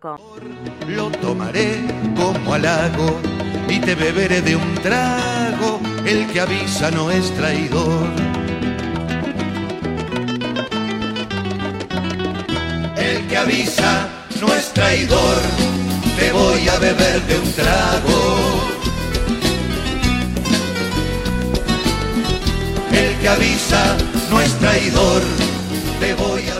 Lo tomaré como halago y te beberé de un trago. El que avisa no es traidor. El que avisa no es traidor. Te voy a beber de un trago. El que avisa no es traidor. Te voy a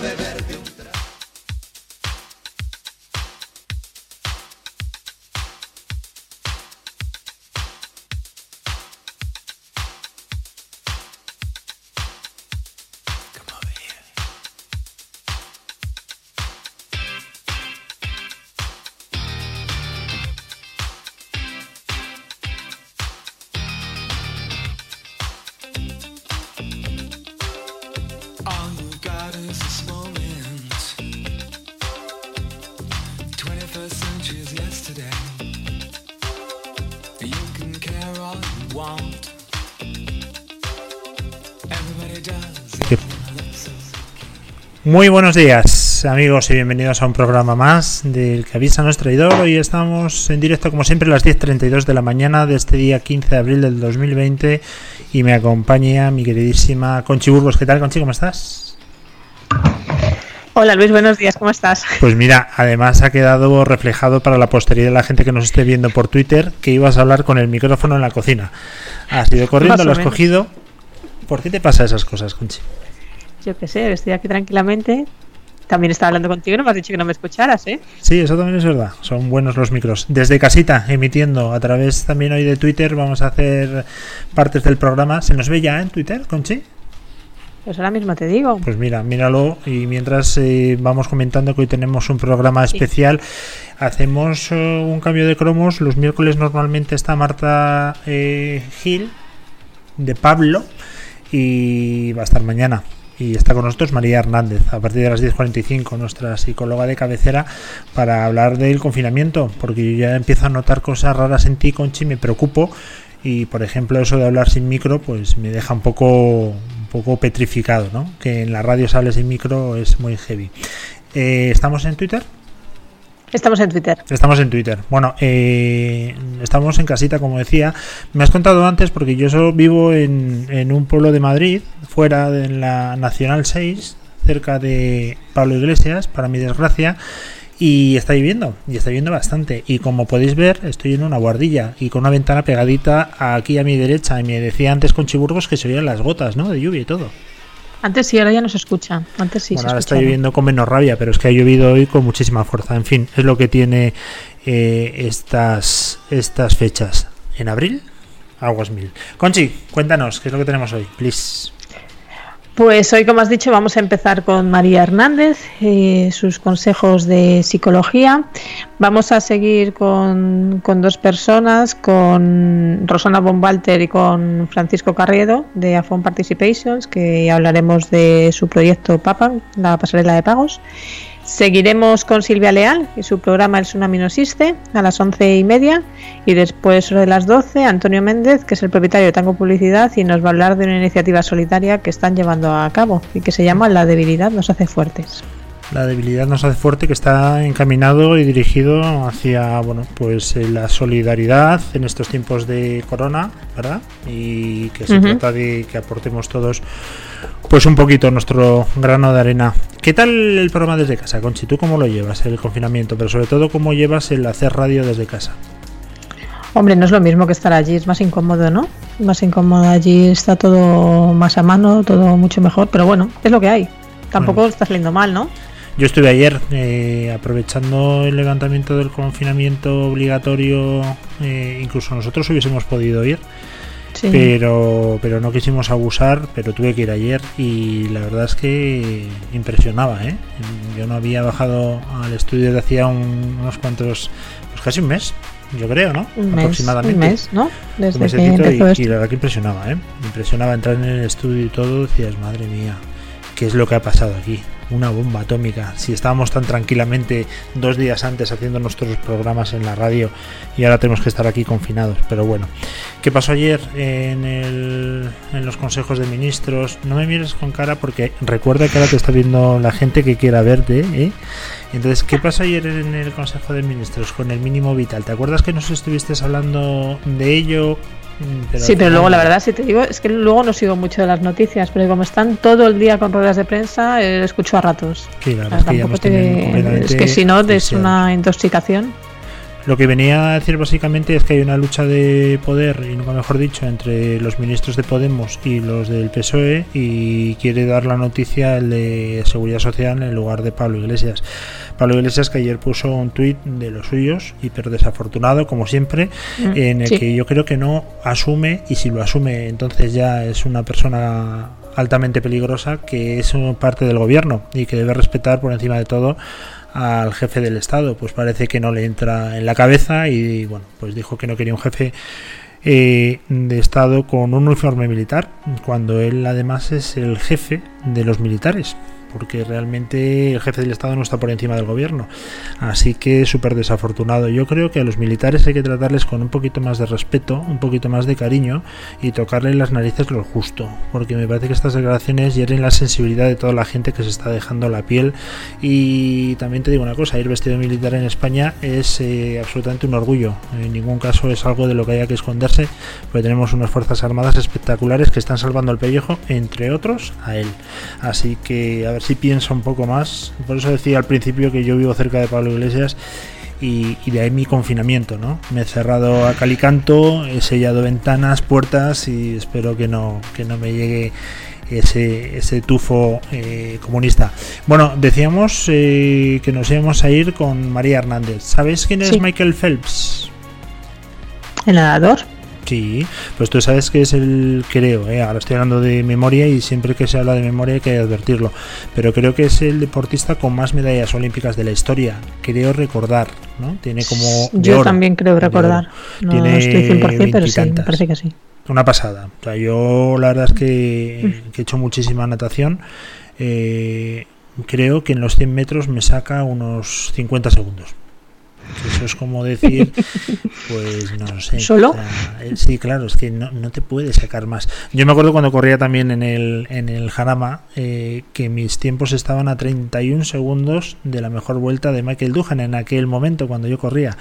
Muy buenos días, amigos, y bienvenidos a un programa más del que avisa nuestro traidor. Hoy estamos en directo, como siempre, a las 10.32 de la mañana de este día 15 de abril del 2020 y me acompaña mi queridísima Conchi Burgos. ¿Qué tal, Conchi? ¿Cómo estás? Hola Luis, buenos días, ¿cómo estás? Pues mira, además ha quedado reflejado para la posteridad de la gente que nos esté viendo por Twitter que ibas a hablar con el micrófono en la cocina. Has ido corriendo, lo has cogido. ¿Por qué te pasa esas cosas, Conchi? Yo qué sé, estoy aquí tranquilamente. También estaba hablando contigo, no me has dicho que no me escucharas, ¿eh? Sí, eso también es verdad. Son buenos los micros. Desde casita, emitiendo a través también hoy de Twitter, vamos a hacer partes del programa. ¿Se nos ve ya en Twitter, Conchi? Pues ahora mismo te digo. Pues mira, míralo y mientras eh, vamos comentando que hoy tenemos un programa especial, hacemos eh, un cambio de cromos. Los miércoles normalmente está Marta eh, Gil de Pablo y va a estar mañana y está con nosotros María Hernández a partir de las 10.45, nuestra psicóloga de cabecera, para hablar del confinamiento, porque yo ya empiezo a notar cosas raras en ti, Conchi, me preocupo y por ejemplo eso de hablar sin micro pues me deja un poco un poco petrificado, ¿no? Que en la radio sale sin micro es muy heavy. Eh, ¿Estamos en Twitter? Estamos en Twitter. Estamos en Twitter. Bueno, eh, estamos en casita, como decía. Me has contado antes, porque yo solo vivo en, un pueblo de Madrid, fuera de la Nacional 6, cerca de Pablo Iglesias, para mi desgracia, y está lloviendo, y está lloviendo bastante. Y como podéis ver, estoy en una guardilla y con una ventana pegadita aquí a mi derecha. Y me decía antes con Chiburgos que se oían las gotas, ¿no? De lluvia y todo. Antes sí, ahora ya no se escucha. Antes sí. ahora está lloviendo con menos rabia, pero es que ha llovido hoy con muchísima fuerza. En fin, es lo que tiene eh, estas, estas fechas. ¿En abril? Aguas mil. Conchi, cuéntanos, ¿qué es lo que tenemos hoy? Please. Pues hoy, como has dicho, vamos a empezar con María Hernández, y sus consejos de psicología. Vamos a seguir con, dos personas, con Rosana Bombalter y con Francisco Carriedo de Afon Participations, que hablaremos de su proyecto PAPA, la pasarela de pagos. Seguiremos con Silvia Leal y su programa El Tsunami no existe a las once y media y después sobre las doce Antonio Méndez, que es el propietario de Tango Publicidad y nos va a hablar de una iniciativa solitaria que están llevando a cabo y que se llama La debilidad nos hace fuertes. La debilidad nos hace fuerte que está encaminado y dirigido hacia bueno pues eh, la solidaridad en estos tiempos de corona, ¿verdad? Y que se trata de que aportemos todos pues un poquito nuestro grano de arena. ¿Qué tal el programa desde casa, Conchi? ¿Tú cómo lo llevas el confinamiento? Pero sobre todo, ¿cómo llevas el hacer radio desde casa? Hombre, no es lo mismo que estar allí, es más incómodo, ¿no? Más incómodo allí, está todo más a mano, todo mucho mejor, pero bueno, es lo que hay. Tampoco está saliendo mal, ¿no? Yo estuve ayer eh, aprovechando el levantamiento del confinamiento obligatorio, eh, incluso nosotros hubiésemos podido ir pero, pero no quisimos abusar, pero tuve que ir ayer y la verdad es que impresionaba, ¿eh? Yo no había bajado al estudio de hacía unos cuantos, pues casi un mes, yo creo, ¿no? Un Aproximadamente. un mes, ¿no? Desde que empezó y, la verdad que impresionaba, ¿eh? Impresionaba entrar en el estudio y todo, decías, madre mía, ¿qué es lo que ha pasado aquí? Una bomba atómica. Si estábamos tan tranquilamente dos días antes haciendo nuestros programas en la radio y ahora tenemos que estar aquí confinados. Pero bueno, ¿qué pasó ayer en, el, en los consejos de ministros? No me mires con cara porque recuerda que ahora te está viendo la gente que quiera verte. ¿eh? Entonces, ¿qué pasó ayer en el Consejo de Ministros con el mínimo vital? ¿Te acuerdas que nos estuviste hablando de ello Mm, sí, pero luego la verdad, si te digo, es que luego no sigo mucho de las noticias, pero como están todo el día con ruedas de prensa, eh, escucho a ratos. es, que si no, es una intoxicación. Lo que venía a decir básicamente es que hay una lucha de poder, y nunca mejor dicho, entre los ministros de Podemos y los del PSOE y quiere dar la noticia el de Seguridad Social en lugar de Pablo Iglesias. Pablo Iglesias que ayer puso un tuit de los suyos, hiper desafortunado como siempre, mm, en el que yo creo que no asume y si lo asume entonces ya es una persona altamente peligrosa que es parte del gobierno y que debe respetar por encima de todo al jefe del Estado. Pues parece que no le entra en la cabeza y bueno, pues dijo que no quería un jefe eh, de Estado con un uniforme militar, cuando él además es el jefe de los militares porque realmente el jefe del Estado no está por encima del gobierno. Así que súper desafortunado. Yo creo que a los militares hay que tratarles con un poquito más de respeto, un poquito más de cariño y tocarle las narices lo justo, porque me parece que estas declaraciones hieren la sensibilidad de toda la gente que se está dejando la piel. Y también te digo una cosa, ir vestido militar en España es eh, absolutamente un orgullo. En ningún caso es algo de lo que haya que esconderse, porque tenemos unas Fuerzas Armadas espectaculares que están salvando el pellejo, entre otros, a él. Así que, a ver si piensa un poco más. Por eso decía al principio que yo vivo cerca de Pablo Iglesias y, de ahí mi confinamiento, ¿no? Me he cerrado a calicanto, he sellado ventanas, puertas y espero que no, que no me llegue ese, ese tufo eh, comunista. Bueno, decíamos eh, que nos íbamos a ir con María Hernández. ¿Sabes quién es Michael Phelps? El nadador. Sí, pues tú sabes que es el, creo, eh, ahora estoy hablando de memoria y siempre que se habla de memoria hay que advertirlo, pero creo que es el deportista con más medallas olímpicas de la historia, creo recordar, ¿no? Tiene como... Yo también creo recordar, no Tiene estoy 100%, pero sí, me parece que sí. Una pasada, o sea, yo la verdad es que, he hecho muchísima natación, eh, creo que en los 100 metros me saca unos 50 segundos. Eso es como decir, pues no sé. ¿Solo? Eh, sí, claro, es que no, no, te puedes sacar más. Yo me acuerdo cuando corría también en el, en el Jarama, eh, que mis tiempos estaban a 31 segundos de la mejor vuelta de Michael Duhan en aquel momento cuando yo corría.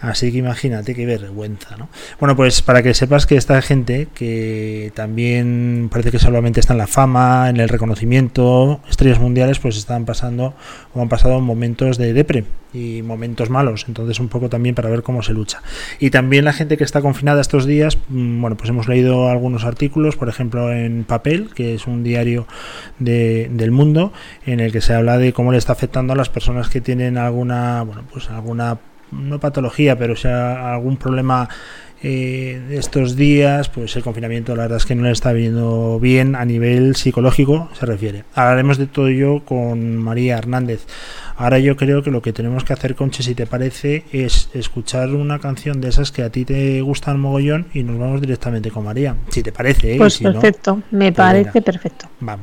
Así que imagínate qué vergüenza, ¿no? Bueno, pues para que sepas que esta gente, que también parece que solamente está en la fama, en el reconocimiento, estrellas mundiales, pues están pasando o han pasado momentos de depre y momentos malos entonces un poco también para ver cómo se lucha. Y también la gente que está confinada estos días, mm, bueno, pues hemos leído algunos artículos, por ejemplo en Papel, que es un diario de, del mundo, en el que se habla de cómo le está afectando a las personas que tienen alguna, bueno, pues alguna, no patología, pero sea algún problema eh, estos días, pues el confinamiento la verdad es que no le está viendo bien a nivel psicológico se refiere. Hablaremos de todo ello con María Hernández. Ahora yo creo que lo que tenemos que hacer, Conche, si te parece, es escuchar una canción de esas que a ti te gustan mogollón y nos vamos directamente con María. Si te parece, ¿eh? Pues perfecto, me pues parece perfecto. Vamos.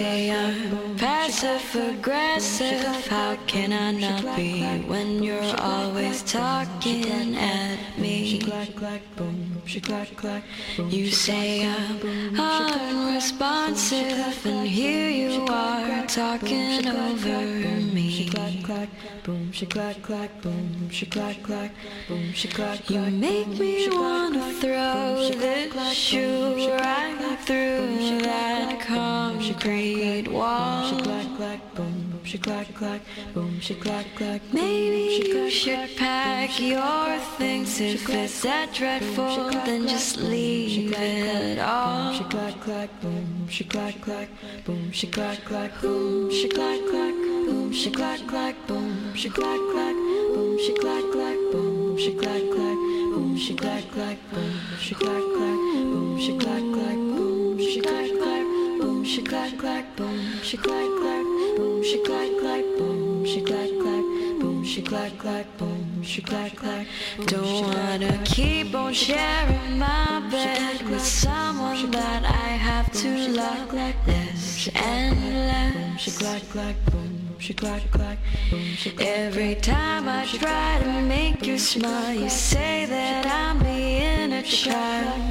I'm passive aggressive. How can I not be when you're always talking at me? You say I'm unresponsive, and here you are talking over me. You make me wanna throw this shoe right through that concrete wall. Boom, she clack clack, boom. she clack clack, boom she clack clack. Maybe you should pack your things if it's that dreadful, then just leave it all. She clack clack, boom she clack clack, boom she clack clack, boom she clack clack, boom she clack clack, boom she clack clack, boom she clack clack, boom she clack clack, boom she clack clack, boom she clack clack, boom she clack clack, boom she clack clack, boom she clack clack, boom she clack clack, boom she clack clack, boom she clack clack, boom she clack clack, boom she clack clack. Don't wanna keep on sharing my bed with someone that I have to love this endless. She clack clack, boom she clack clack, Every time I try to make you smile, you say that I'm being a child.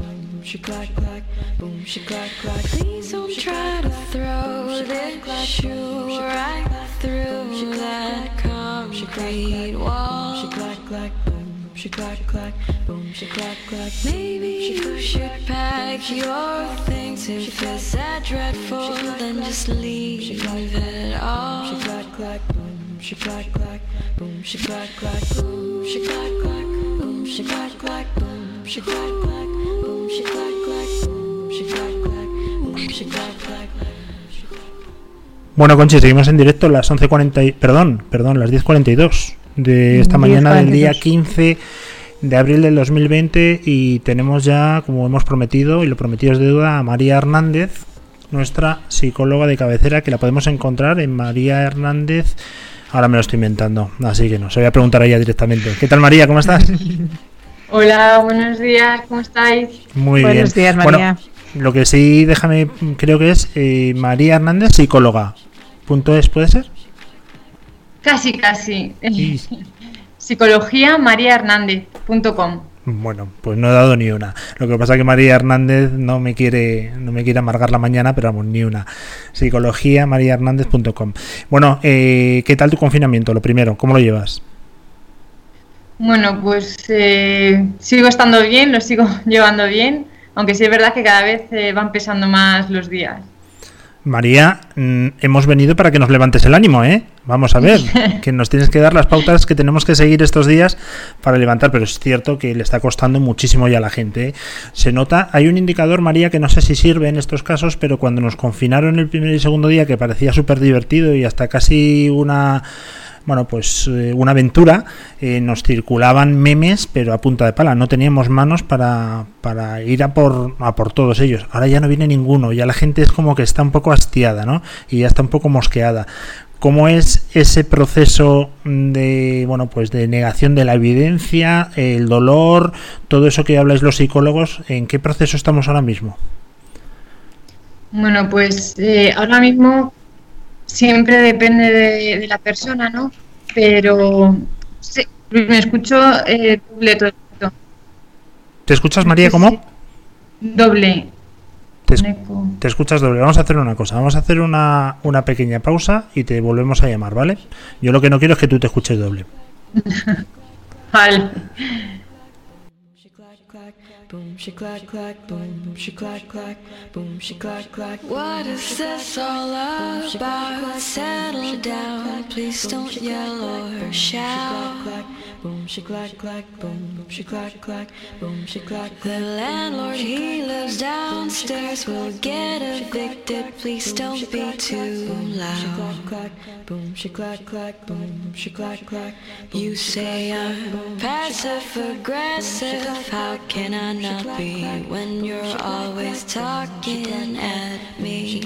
She clack clack, boom, she clack clack. Please don't try to throw this shoe right through that concrete wall. She clack clack, boom, she clack clack, boom, she clack clack. Maybe you should pack your things if it's that dreadful, then just leave it all. She clack boom, she clack clack, boom, she clack clack, boom, she clack clack, boom, she clack clack, boom, she clack clack. Bueno, Conchi, seguimos en directo las 11.40, perdón, perdón, las 10.42 de esta mañana del día 15 de abril del 2020 y tenemos ya, como hemos prometido y lo prometido es deuda, a María Hernández, nuestra psicóloga de cabecera, que la podemos encontrar en María Hernández. Ahora me lo estoy inventando, así que no, se voy a preguntar a ella directamente. ¿Qué tal María? ¿Cómo estás? Hola, buenos días, ¿cómo estáis? Muy bien. Buenos días, María. lo que sí, déjame, creo que es eh, María Hernández, psicóloga. ¿Punto es, puede ser? Casi, casi. Psicología mariahernández.com. Bueno, pues no he dado ni una. Lo que pasa es que María Hernández no me quiere, no me quiere amargar la mañana, pero vamos, ni una. Psicología mariahernández.com. Bueno, eh, ¿qué tal tu confinamiento? Lo primero, ¿cómo lo llevas? Bueno, pues eh, sigo estando bien, lo sigo llevando bien, aunque sí es verdad que cada vez eh, van pesando más los días. María, mm, hemos venido para que nos levantes el ánimo, ¿eh? Vamos a ver, que nos tienes que dar las pautas que tenemos que seguir estos días para levantar, pero es cierto que le está costando muchísimo ya a la gente. ¿eh? Se nota, hay un indicador, María, que no sé si sirve en estos casos, pero cuando nos confinaron el primer y segundo día, que parecía súper divertido y hasta casi una bueno, pues eh, una aventura, eh, nos circulaban memes, pero a punta de pala, no teníamos manos para, para ir a por, a por todos ellos. Ahora ya no viene ninguno, ya la gente es como que está un poco hastiada, ¿no? Y ya está un poco mosqueada. ¿Cómo es ese proceso de, bueno, pues de negación de la evidencia, el dolor, todo eso que habláis los psicólogos? ¿En qué proceso estamos ahora mismo? Bueno, pues eh, ahora mismo siempre depende de, la persona, ¿no? Pero sí, me escucho eh, doble todo esto. ¿Te escuchas, María, cómo? Doble. Te, te, escuchas doble. Vamos a hacer una cosa. Vamos a hacer una, una pequeña pausa y te volvemos a llamar, ¿vale? Yo lo que no quiero es que tú te escuches doble. vale. Boom, she clack clack, boom, she clack clack, boom, she clack clack. What is this all about? Settle down, please don't yell or shout. Boom, she clack clack, boom, she clack clack, boom, she clack. The landlord he lives downstairs will get evicted. Please don't be too loud. Boom, she clack clack, boom, she clack clack. You say I'm passive aggressive. How can I not be when you're always talking at me?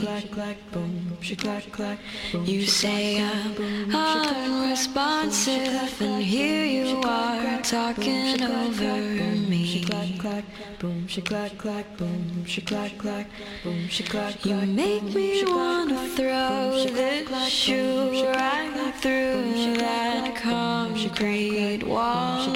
You say I'm unresponsive, and here you are talking over me. boom, she clack clack, boom, she clack clack, boom, she clack clack. You make me wanna throw this shoe right through that concrete wall.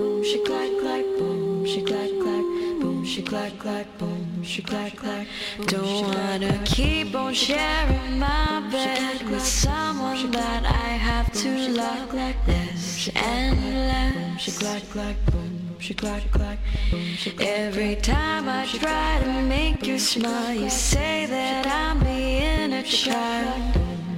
boom, she clack clack, boom, she clack clack, boom, she clack clack, boom, she clack clack. Don't wanna keep on sharing my bed with someone that I have to love. Like this endless. She clack clack, boom, she clack clack, Every time I try to make you smile, you say that I'm being a child.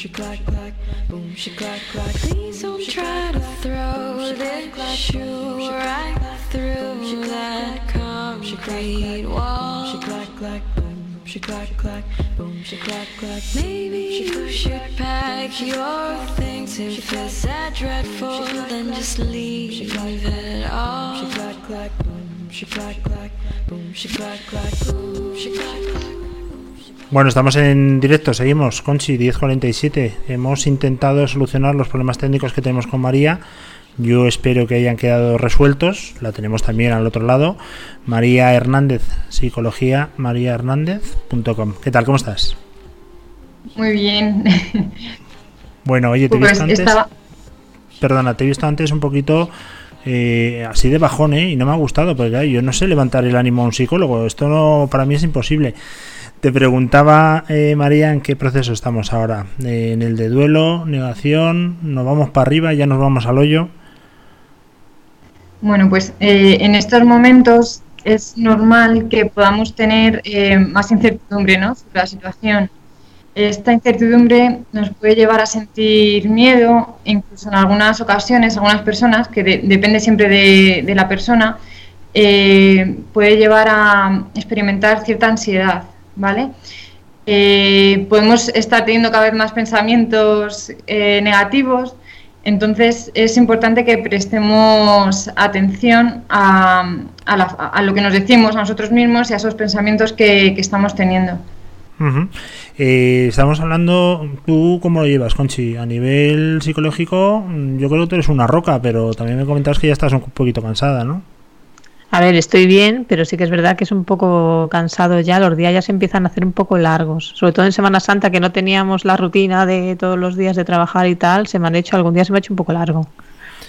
she clack, boom clack. Please don't try to throw this shoe right through that concrete wall. Clack, boom clack, boom clack. Maybe you should pack your things if it's that dreadful, then just leave it all. Clack, boom clack, boom clack, boom clack. Bueno, estamos en directo, seguimos. Conchi, 1047. Hemos intentado solucionar los problemas técnicos que tenemos con María. Yo espero que hayan quedado resueltos. La tenemos también al otro lado. María Hernández, psicología, mariahernández.com. ¿Qué tal? ¿Cómo estás? Muy bien. Bueno, oye, te he Pues visto antes. estaba- Perdona, te he visto antes un poquito eh, así de bajón, ¿eh? Y no me ha gustado, porque yo no sé levantar el ánimo a un psicólogo. Esto no, para mí es imposible. Te preguntaba, eh, María, en qué proceso estamos ahora. Eh, en el de duelo, negación, nos vamos para arriba, ya nos vamos al hoyo. Bueno, pues eh, en estos momentos es normal que podamos tener eh, más incertidumbre ¿no? sobre la situación. Esta incertidumbre nos puede llevar a sentir miedo, incluso en algunas ocasiones, algunas personas, que de- depende siempre de, de la persona, eh, puede llevar a experimentar cierta ansiedad, ¿vale? Eh, podemos estar teniendo cada vez más pensamientos eh, negativos, entonces es importante que prestemos atención a, a lo que nos decimos a nosotros mismos y a esos pensamientos que, que estamos teniendo. Eh, estamos hablando, ¿tú cómo lo llevas, Conchi? A nivel psicológico, yo creo que eres una roca, pero también me comentabas que ya estás un poquito cansada, ¿no? A ver, estoy bien, pero sí que es verdad que es un poco cansado ya. Los días ya se empiezan a hacer un poco largos. Sobre todo en Semana Santa, que no teníamos la rutina de todos los días de trabajar y tal, se me han hecho, algún día se me ha hecho un poco largo.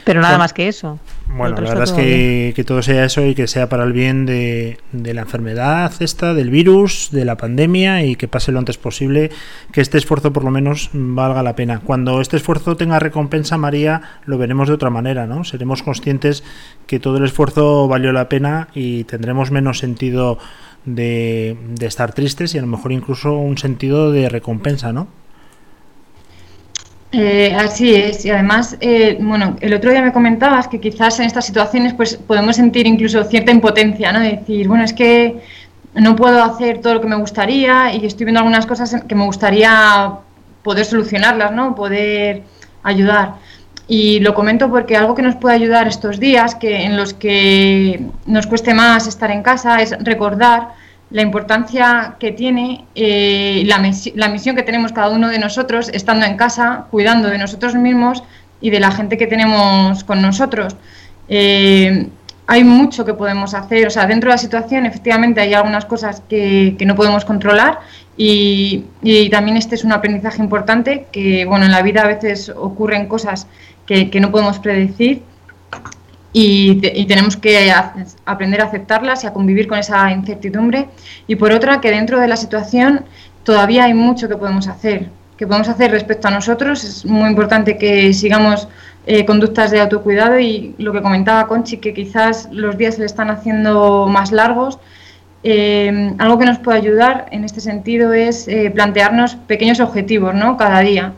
Pero nada Bueno. más que eso. Bueno, la verdad es que, que todo sea eso y que sea para el bien de, de la enfermedad esta, del virus, de la pandemia y que pase lo antes posible, que este esfuerzo por lo menos valga la pena. Cuando este esfuerzo tenga recompensa, María, lo veremos de otra manera, ¿no? Seremos conscientes que todo el esfuerzo valió la pena y tendremos menos sentido de, de estar tristes y a lo mejor incluso un sentido de recompensa, ¿no? Eh, así es, y además, eh, bueno, el otro día me comentabas que quizás en estas situaciones pues podemos sentir incluso cierta impotencia, ¿no? De decir, bueno, es que no puedo hacer todo lo que me gustaría y estoy viendo algunas cosas que me gustaría poder solucionarlas, ¿no? Poder ayudar. Y lo comento porque algo que nos puede ayudar estos días, que en los que nos cueste más estar en casa, es recordar la importancia que tiene eh, la, la misión que tenemos cada uno de nosotros estando en casa, cuidando de nosotros mismos y de la gente que tenemos con nosotros. Eh, hay mucho que podemos hacer, o sea, dentro de la situación efectivamente hay algunas cosas que, no podemos controlar y, también este es un aprendizaje importante que, bueno, en la vida a veces ocurren cosas que no podemos predecir y, tenemos que aprender a aceptarlas y a convivir con esa incertidumbre. Y por otra, que dentro de la situación todavía hay mucho que podemos hacer, que podemos hacer respecto a nosotros. Es muy importante que sigamos eh, conductas de autocuidado y lo que comentaba Conchi, que quizás los días se le están haciendo más largos. Eh, algo que nos puede ayudar en este sentido es eh, plantearnos pequeños objetivos ¿no? cada día.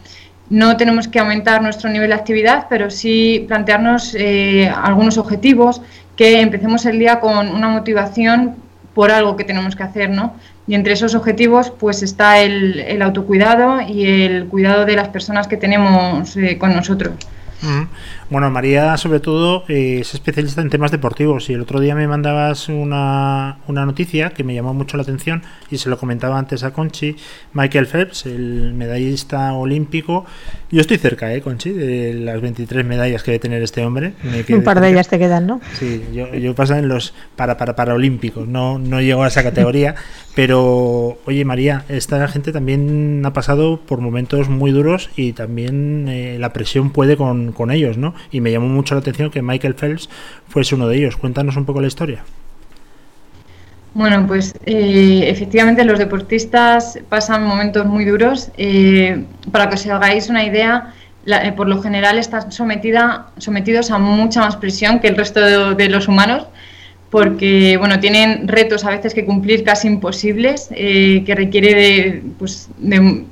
No tenemos que aumentar nuestro nivel de actividad, pero sí plantearnos eh, algunos objetivos, que empecemos el día con una motivación por algo que tenemos que hacer, ¿no? Y entre esos objetivos, pues está el, autocuidado y el cuidado de las personas que tenemos eh, con nosotros. Bueno, María, sobre todo, eh, es especialista en temas deportivos. Y el otro día me mandabas una, una, noticia que me llamó mucho la atención y se lo comentaba antes a Conchi. Michael Phelps, el medallista olímpico. Yo estoy cerca, ¿eh, Conchi? De las 23 medallas que debe tener este hombre. Un par de ellas te quedan, ¿no? Sí, yo, yo paso en los para, para, para olímpicos. No, no llego a esa categoría. pero, oye, María, esta gente también ha pasado por momentos muy duros y también eh, la presión puede con, con ellos, ¿no? Y me llamó mucho la atención que Michael Phelps fuese uno de ellos. Cuéntanos un poco la historia. Bueno, pues eh, efectivamente los deportistas pasan momentos muy duros. Eh, para que os hagáis una idea, eh, por lo general están sometida, sometidos a mucha más presión que el resto de, los humanos, porque bueno, tienen retos a veces que cumplir casi imposibles, que requiere de, pues, de,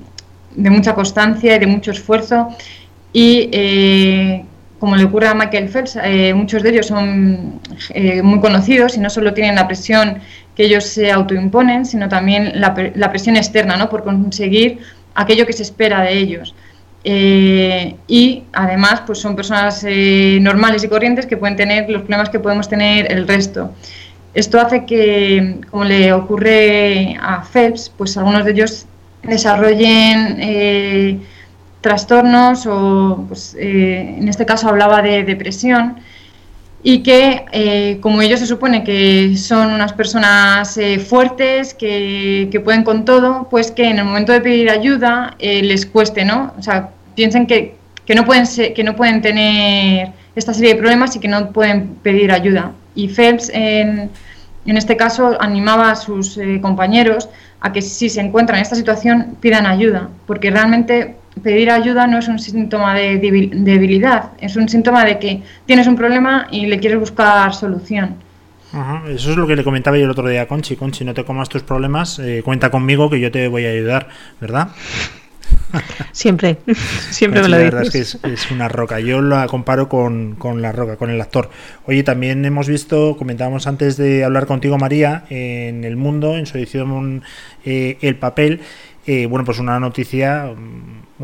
de, mucha constancia y de mucho esfuerzo. Y como le ocurre a Michael Phelps, eh, muchos de ellos son eh, muy conocidos y no solo tienen la presión que ellos se autoimponen, sino también la, presión externa, ¿no? Por conseguir aquello que se espera de ellos. Eh, y además, pues son personas normales y corrientes que pueden tener los problemas que podemos tener el resto. Esto hace que, como le ocurre a Phelps, pues algunos de ellos desarrollen trastornos o pues, eh, en este caso hablaba de depresión y que eh, como ellos se supone que son unas personas eh, fuertes, que, que, pueden con todo, pues que en el momento de pedir ayuda les cueste, ¿no? O sea, piensen que, que, no pueden que no pueden tener esta serie de problemas y que no pueden pedir ayuda. Y Phelps en, en este caso animaba a sus compañeros a que si se encuentran en esta situación pidan ayuda, porque realmente pedir ayuda no es un síntoma de debilidad, es un síntoma de que tienes un problema y le quieres buscar solución. eso es lo que le comentaba yo el otro día a Conchi. Conchi, no te comas tus problemas, eh, cuenta conmigo que yo te voy a ayudar, ¿verdad? Siempre, siempre me lo dices. La verdad es que es, una roca. Yo la comparo con, la roca, con el actor. Oye, también hemos visto, comentábamos antes de hablar contigo, María, en El Mundo, en su edición eh, El Papel, eh, bueno, pues una noticia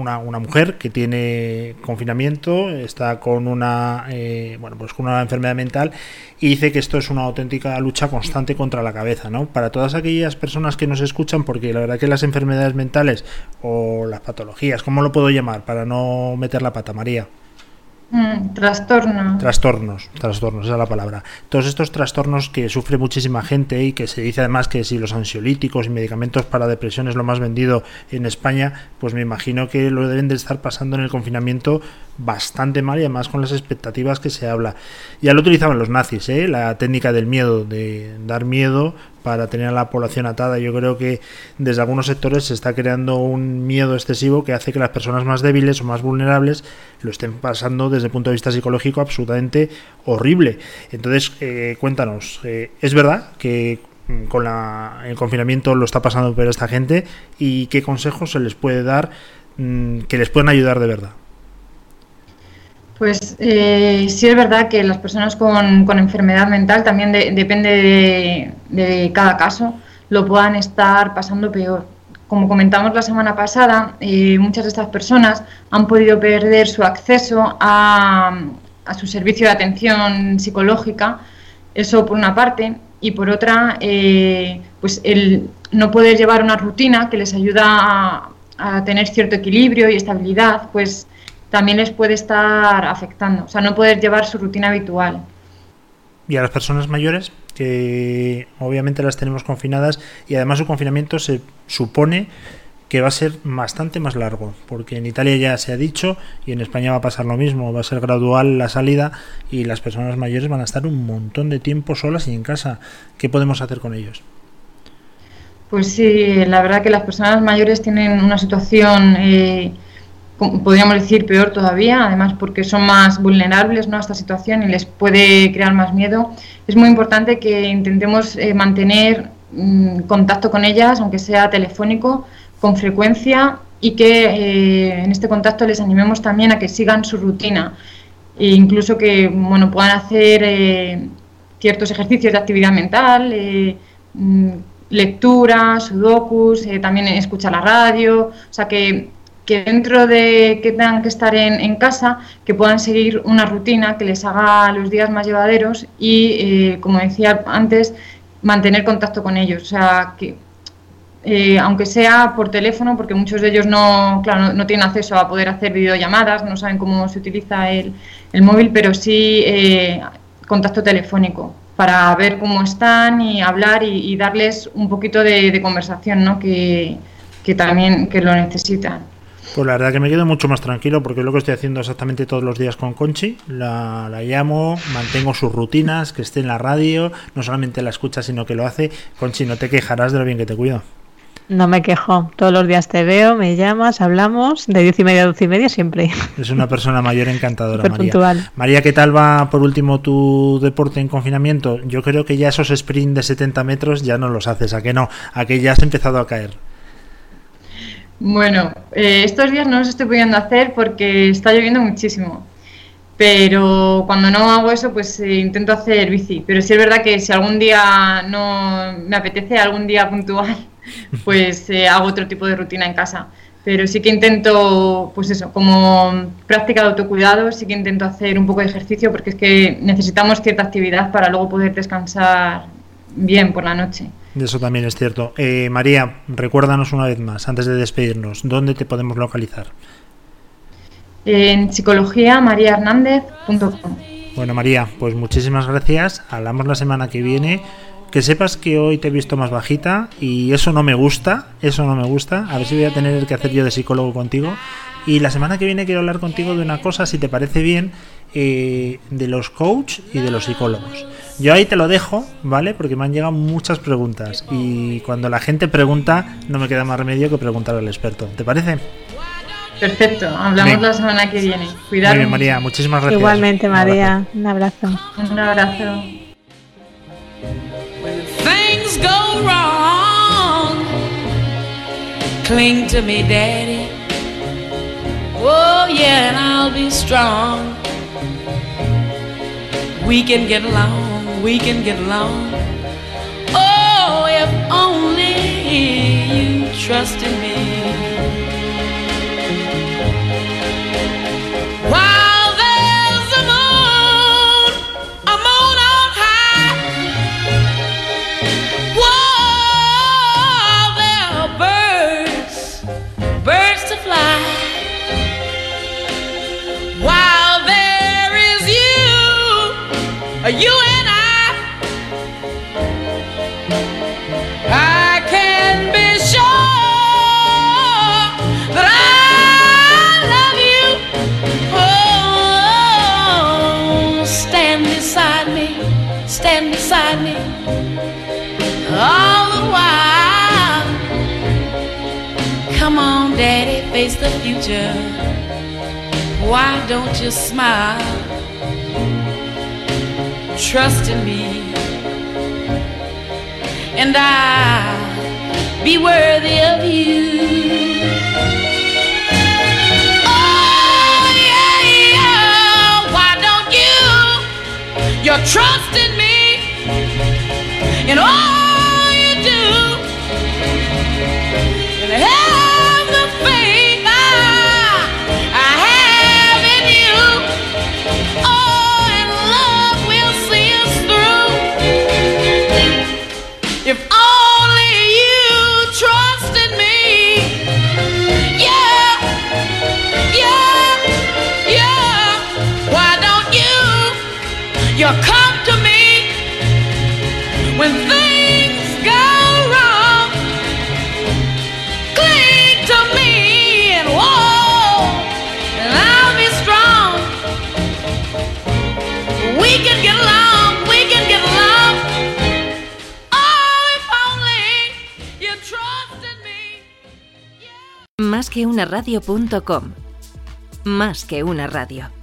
una, una mujer que tiene confinamiento, está con una, eh, bueno, pues con una enfermedad mental y dice que esto es una auténtica lucha constante contra la cabeza, ¿no? Para todas aquellas personas que nos escuchan, porque la verdad que las enfermedades mentales o las patologías, ¿cómo lo puedo llamar para no meter la pata, María? Mm, trastornos. Trastornos, trastornos, esa es la palabra. Todos estos trastornos que sufre muchísima gente y que se dice además que si los ansiolíticos y medicamentos para depresión es lo más vendido en España, pues me imagino que lo deben de estar pasando en el confinamiento bastante mal y además con las expectativas que se habla. Ya lo utilizaban los nazis, ¿eh? la técnica del miedo, de dar miedo para tener a la población atada. Yo creo que desde algunos sectores se está creando un miedo excesivo que hace que las personas más débiles o más vulnerables lo estén pasando desde el punto de vista psicológico absolutamente horrible. Entonces, eh, cuéntanos, eh, ¿es verdad que con la, el confinamiento lo está pasando peor esta gente y qué consejos se les puede dar mm, que les puedan ayudar de verdad? Pues eh, sí es verdad que las personas con, enfermedad mental también depende de, cada caso, lo puedan estar pasando peor. Como comentamos la semana pasada, eh, muchas de estas personas han podido perder su acceso a, su servicio de atención psicológica, eso por una parte, y por otra, eh, pues el no poder llevar una rutina que les ayuda a, a tener cierto equilibrio y estabilidad, pues también les puede estar afectando, o sea, no poder llevar su rutina habitual. Y a las personas mayores, que obviamente las tenemos confinadas y además su confinamiento se supone que va a ser bastante más largo, porque en Italia ya se ha dicho y en España va a pasar lo mismo, va a ser gradual la salida y las personas mayores van a estar un montón de tiempo solas y en casa. ¿Qué podemos hacer con ellos? Pues sí, la verdad que las personas mayores tienen una situación, eh, podríamos decir, peor todavía, además porque son más vulnerables ¿no? a esta situación y les puede crear más miedo. Es muy importante que intentemos eh, mantener mm, contacto con ellas, aunque sea telefónico, con frecuencia y que eh, en este contacto les animemos también a que sigan su rutina e incluso que bueno puedan hacer eh, ciertos ejercicios de actividad mental mm, lectura sudokus también escuchar la radio o sea que, que dentro de que tengan que estar en, en, casa que puedan seguir una rutina que les haga los días más llevaderos y como decía antes mantener contacto con ellos o sea que eh, aunque sea por teléfono, porque muchos de ellos no, claro, no, tienen acceso a poder hacer videollamadas, no saben cómo se utiliza el, móvil, pero sí eh, contacto telefónico para ver cómo están y hablar y, darles un poquito de, conversación, ¿no? que, también que lo necesitan. Pues la verdad que me quedo mucho más tranquilo porque es lo que estoy haciendo exactamente todos los días con Conchi. La, la, llamo, mantengo sus rutinas, que esté en la radio, no solamente la escucha, sino que lo hace. Conchi, no te quejarás de lo bien que te cuido. No me quejo. Todos los días te veo, me llamas, hablamos de diez y media a doce y media siempre. Es una persona mayor encantadora, María. María, ¿qué tal va por último tu deporte en confinamiento? Yo creo que ya esos sprints de 70 metros ya no los haces, ¿a qué no? ¿A que ya has empezado a caer? Bueno, eh, estos días no los estoy pudiendo hacer porque está lloviendo muchísimo. Pero cuando no hago eso, pues eh, intento hacer bici. Pero sí es verdad que si algún día no me apetece, algún día puntual, pues eh, hago otro tipo de rutina en casa. Pero sí que intento, pues eso, como práctica de autocuidado, sí que intento hacer un poco de ejercicio porque es que necesitamos cierta actividad para luego poder descansar bien por la noche. Eso también es cierto. Eh, María, recuérdanos una vez más, antes de despedirnos, ¿dónde te podemos localizar? En psicología Bueno, María, pues muchísimas gracias. Hablamos la semana que viene que sepas que hoy te he visto más bajita y eso no me gusta, eso no me gusta. A ver si voy a tener que hacer yo de psicólogo contigo. Y la semana que viene quiero hablar contigo de una cosa, si te parece bien, eh, de los coach y de los psicólogos. Yo ahí te lo dejo, ¿vale? Porque me han llegado muchas preguntas y cuando la gente pregunta no me queda más remedio que preguntar al experto. ¿Te parece? Perfecto, hablamos la semana que viene. Cuidado. Muy bien, María, muchísimas gracias. Igualmente, María, un abrazo. Un abrazo. things go wrong, cling to me, Daddy. Oh, yeah, and I'll be strong. We can get along, we can get along. Oh, if only you trusted me. While there's a moon, a moon on high. There are birds, birds to fly. While there is you, you? Future. Why don't you smile? trust in me, and I'll be worthy of you. Oh, yeah, yeah. Why don't you? You're trusting me, and all you come to me when things go wrong. Cling to me and whoa, and I'll be strong. We can get along, we can get along. Oh, if only you trusted me. Yeah. Más que una radio.com. Más que una radio.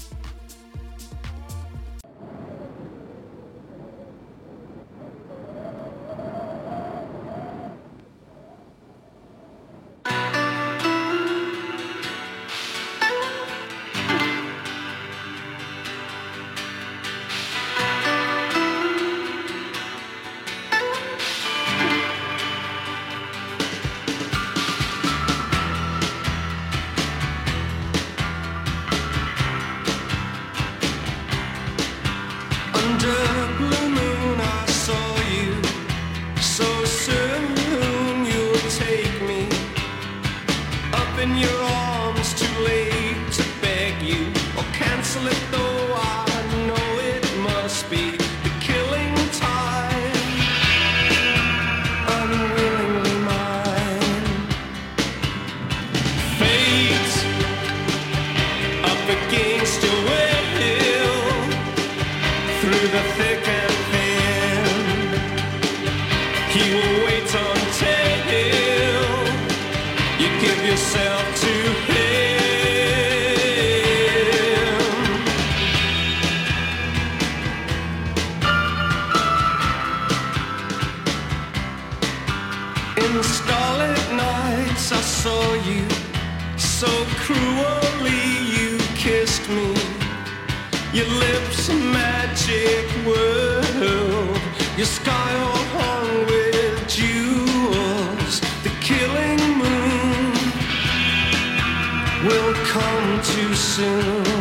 soon.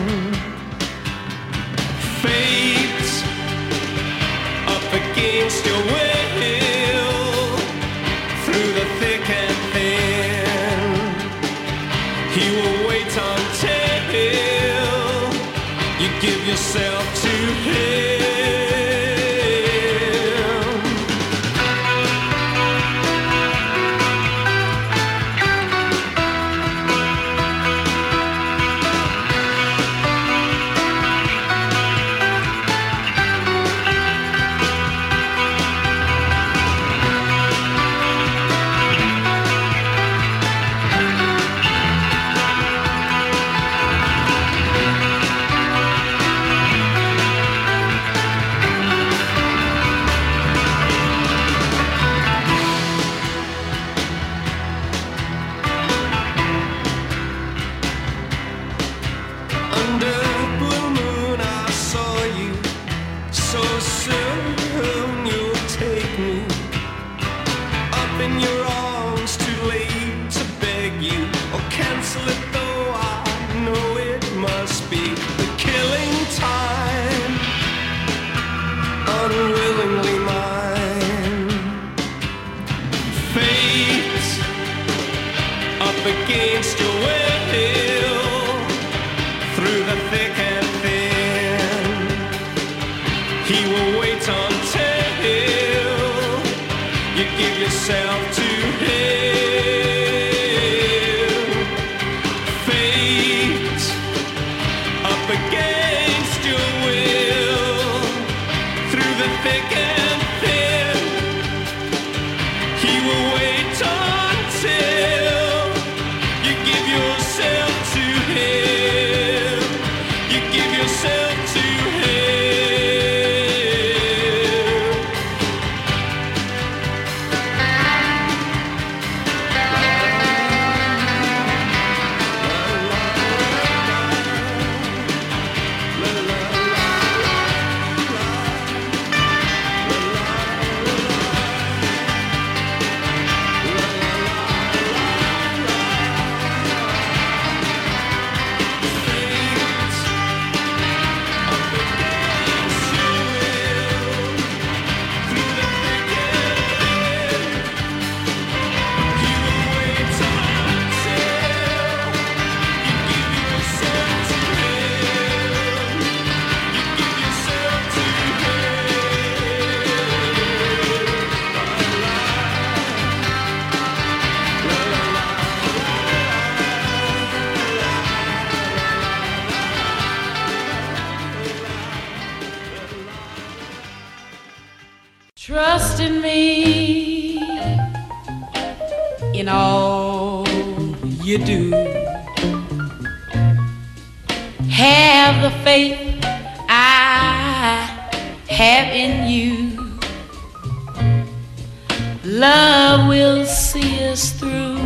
Love will see us through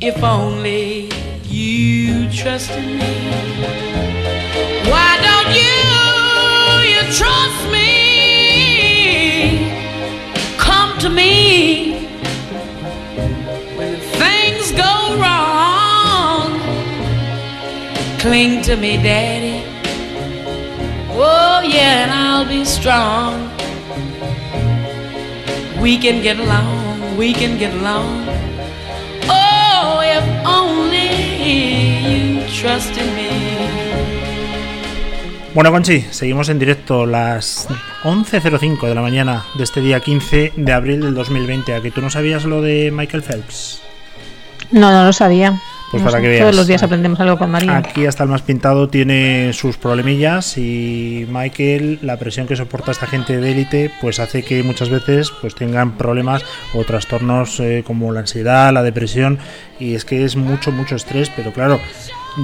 if only you trust in me. Why don't you, you trust me? Come to me when things go wrong. Cling to me, Daddy. Oh, yeah, and I'll be strong. We can get along, we can get along. Oh, if only you trust in me. Bueno, Conchi, seguimos en directo las 11.05 de la mañana de este día 15 de abril del 2020. ¿A que tú no sabías lo de Michael Phelps? No, no lo sabía. Pues No para sé, que veas. Todos los días aprendemos algo con María. Aquí hasta el más pintado tiene sus problemillas y Michael, la presión que soporta esta gente de élite, pues hace que muchas veces pues tengan problemas o trastornos eh, como la ansiedad, la depresión y es que es mucho, mucho estrés, pero claro,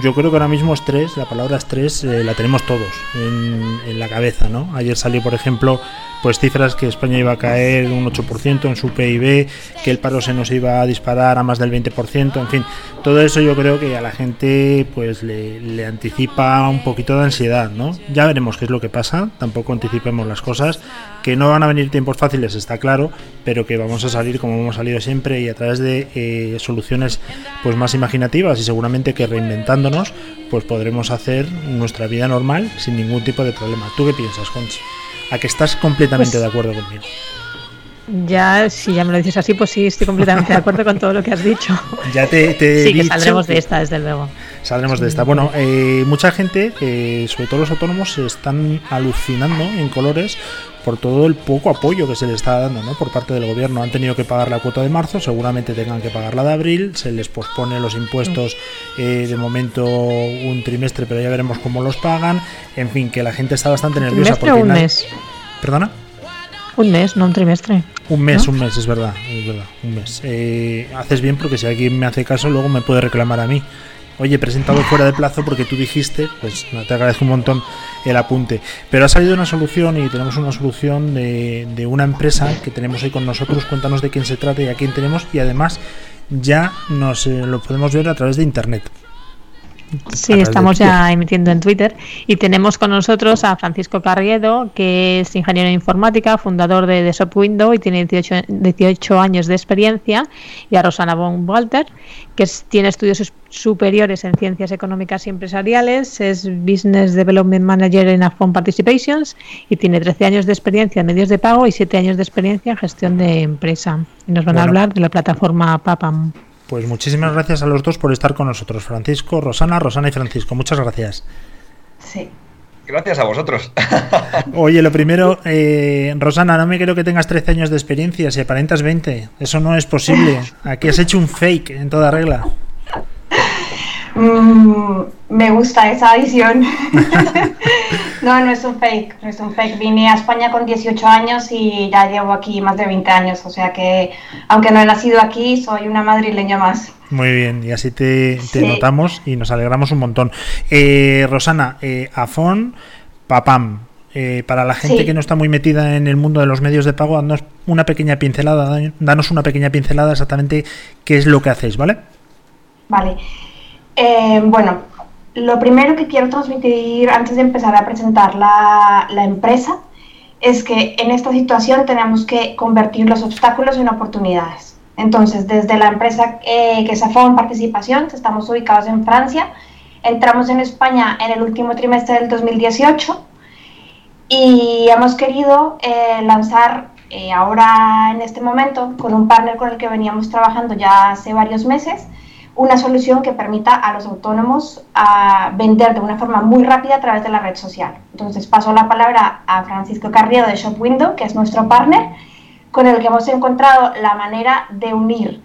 yo creo que ahora mismo estrés, la palabra estrés eh, la tenemos todos en, en la cabeza, ¿no? Ayer salió, por ejemplo, pues cifras que España iba a caer un 8% en su PIB, que el paro se nos iba a disparar a más del 20%, en fin, todo eso yo creo que a la gente pues le, anticipa un poquito de ansiedad, ¿no? Ya veremos qué es lo que pasa, tampoco anticipemos las cosas, que no van a venir tiempos fáciles, está claro, pero que vamos a salir como hemos salido siempre y a través de eh, soluciones pues más imaginativas y seguramente que reinventándonos pues podremos hacer nuestra vida normal sin ningún tipo de problema. ¿Tú qué piensas, Conchi? A que estás completamente Pues- de acuerdo conmigo. Ya, si ya me lo dices así, pues sí, estoy completamente de acuerdo con todo lo que has dicho. Ya te, te he Sí, que dicho saldremos que- de esta, desde luego. Saldremos de esta. Bueno, eh, mucha gente, eh, sobre todo los autónomos, se están alucinando en colores por todo el poco apoyo que se les está dando ¿no? por parte del gobierno. Han tenido que pagar la cuota de marzo, seguramente tengan que pagar la de abril, se les pospone los impuestos eh, de momento un trimestre, pero ya veremos cómo los pagan. En fin, que la gente está bastante nerviosa. ¿Trimestre o porque un mes? ¿Perdona? Un mes, no un trimestre. Un mes, ¿No? un mes, es verdad, es verdad, un mes. Eh, haces bien porque si alguien me hace caso, luego me puede reclamar a mí. Oye, presentado fuera de plazo porque tú dijiste, pues te agradezco un montón el apunte. Pero ha salido una solución y tenemos una solución de, de una empresa que tenemos ahí con nosotros. Cuéntanos de quién se trata y a quién tenemos. Y además ya nos eh, lo podemos ver a través de internet. Sí, estamos ya emitiendo en Twitter y tenemos con nosotros a Francisco Carriedo, que es ingeniero en informática, fundador de The Shop Window y tiene 18, 18 años de experiencia, y a Rosana von Walter, que es- tiene estudios superiores en ciencias económicas y empresariales, es Business Development Manager en Afon Participations y tiene 13 años de experiencia en medios de pago y 7 años de experiencia en gestión de empresa. Y nos van a hablar de la plataforma Papam. Pues muchísimas gracias a los dos por estar con nosotros. Francisco, Rosana, Rosana y Francisco. Muchas gracias. Sí. Gracias a vosotros. Oye, lo primero, eh, Rosana, no me creo que tengas 13 años de experiencia, si aparentas 20. Eso no es posible. Aquí has hecho un fake en toda regla. Mm, me gusta esa adición. no, no es un fake, no es un fake. Vine a España con 18 años y ya llevo aquí más de 20 años, o sea que aunque no he nacido aquí, soy una madrileña más. Muy bien, y así te, te Sí. notamos y nos alegramos un montón. Eh, Rosana, eh, Afon, Papam. eh, para la gente Sí. que no está muy metida en el mundo de los medios de pago, danos una pequeña pincelada, da- danos una pequeña pincelada exactamente qué es lo que hacéis, ¿vale? Vale. Eh, bueno, lo primero que quiero transmitir antes de empezar a presentar la, la empresa es que en esta situación tenemos que convertir los obstáculos en oportunidades. Entonces, desde la empresa eh, que es Afon Participación, estamos ubicados en Francia, entramos en España en el último trimestre del 2018 y hemos querido eh, lanzar eh, ahora en este momento con un partner con el que veníamos trabajando ya hace varios meses una solución que permita a los autónomos vender de una forma muy rápida a través de la red social. Entonces paso la palabra a Francisco Carriedo de Shop Window, que es nuestro partner, con el que hemos encontrado la manera de unir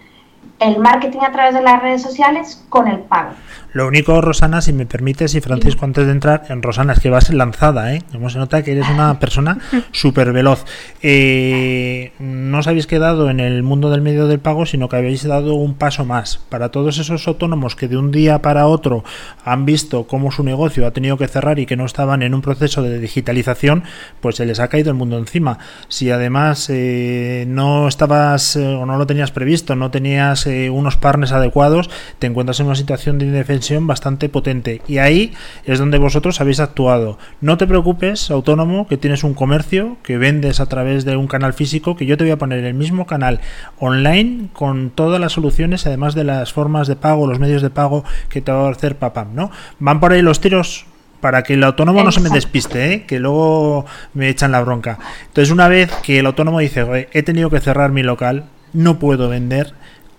el marketing a través de las redes sociales con el pago. Lo único, Rosana, si me permites, y Francisco, antes de entrar, en Rosana, es que vas lanzada, ¿eh? Como se nota que eres una persona súper veloz. Eh, no os habéis quedado en el mundo del medio del pago, sino que habéis dado un paso más. Para todos esos autónomos que de un día para otro han visto cómo su negocio ha tenido que cerrar y que no estaban en un proceso de digitalización, pues se les ha caído el mundo encima. Si además eh, no estabas eh, o no lo tenías previsto, no tenías eh, unos partners adecuados, te encuentras en una situación de indefensión bastante potente. Y ahí es donde vosotros habéis actuado. No te preocupes, autónomo, que tienes un comercio, que vendes a través de un canal físico, que yo te voy a poner el mismo canal online con todas las soluciones, además de las formas de pago, los medios de pago que te va a hacer Papam, ¿no? Van por ahí los tiros para que el autónomo no se me despiste, ¿eh? que luego me echan la bronca. Entonces, una vez que el autónomo dice, he tenido que cerrar mi local, no puedo vender,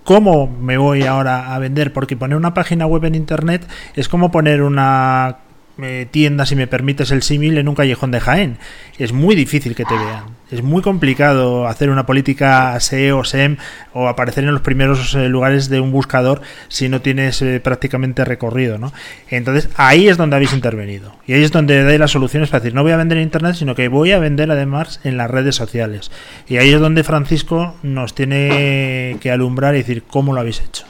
¿Cómo me voy ahora a vender? Porque poner una página web en Internet es como poner una eh, tienda, si me permites el símil, en un callejón de Jaén. Es muy difícil que te vean. Es muy complicado hacer una política SEO, SEM o aparecer en los primeros eh, lugares de un buscador si no tienes eh, prácticamente recorrido. ¿no? Entonces ahí es donde habéis intervenido. Y ahí es donde dais las soluciones para decir, no voy a vender en Internet, sino que voy a vender además en las redes sociales. Y ahí es donde Francisco nos tiene que alumbrar y decir cómo lo habéis hecho.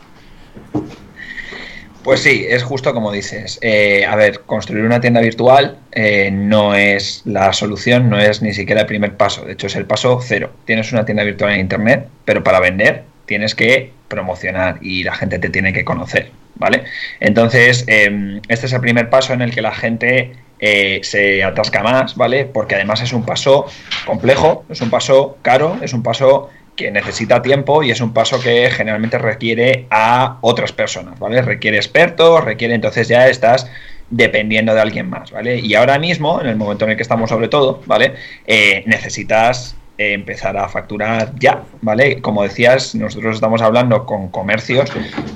Pues sí, es justo como dices. Eh, a ver, construir una tienda virtual eh, no es la solución, no es ni siquiera el primer paso. De hecho, es el paso cero. Tienes una tienda virtual en Internet, pero para vender tienes que promocionar y la gente te tiene que conocer, ¿vale? Entonces, em, este es el primer paso en el que la gente eh, se atasca más, ¿vale? Porque además es un paso complejo, es un paso caro, es un paso que necesita tiempo y es un paso que generalmente requiere a otras personas, ¿vale? Requiere expertos, requiere entonces ya estás dependiendo de alguien más, ¿vale? Y ahora mismo, en el momento en el que estamos sobre todo, ¿vale? Eh, necesitas empezar a facturar ya, ¿vale? Como decías, nosotros estamos hablando con comercios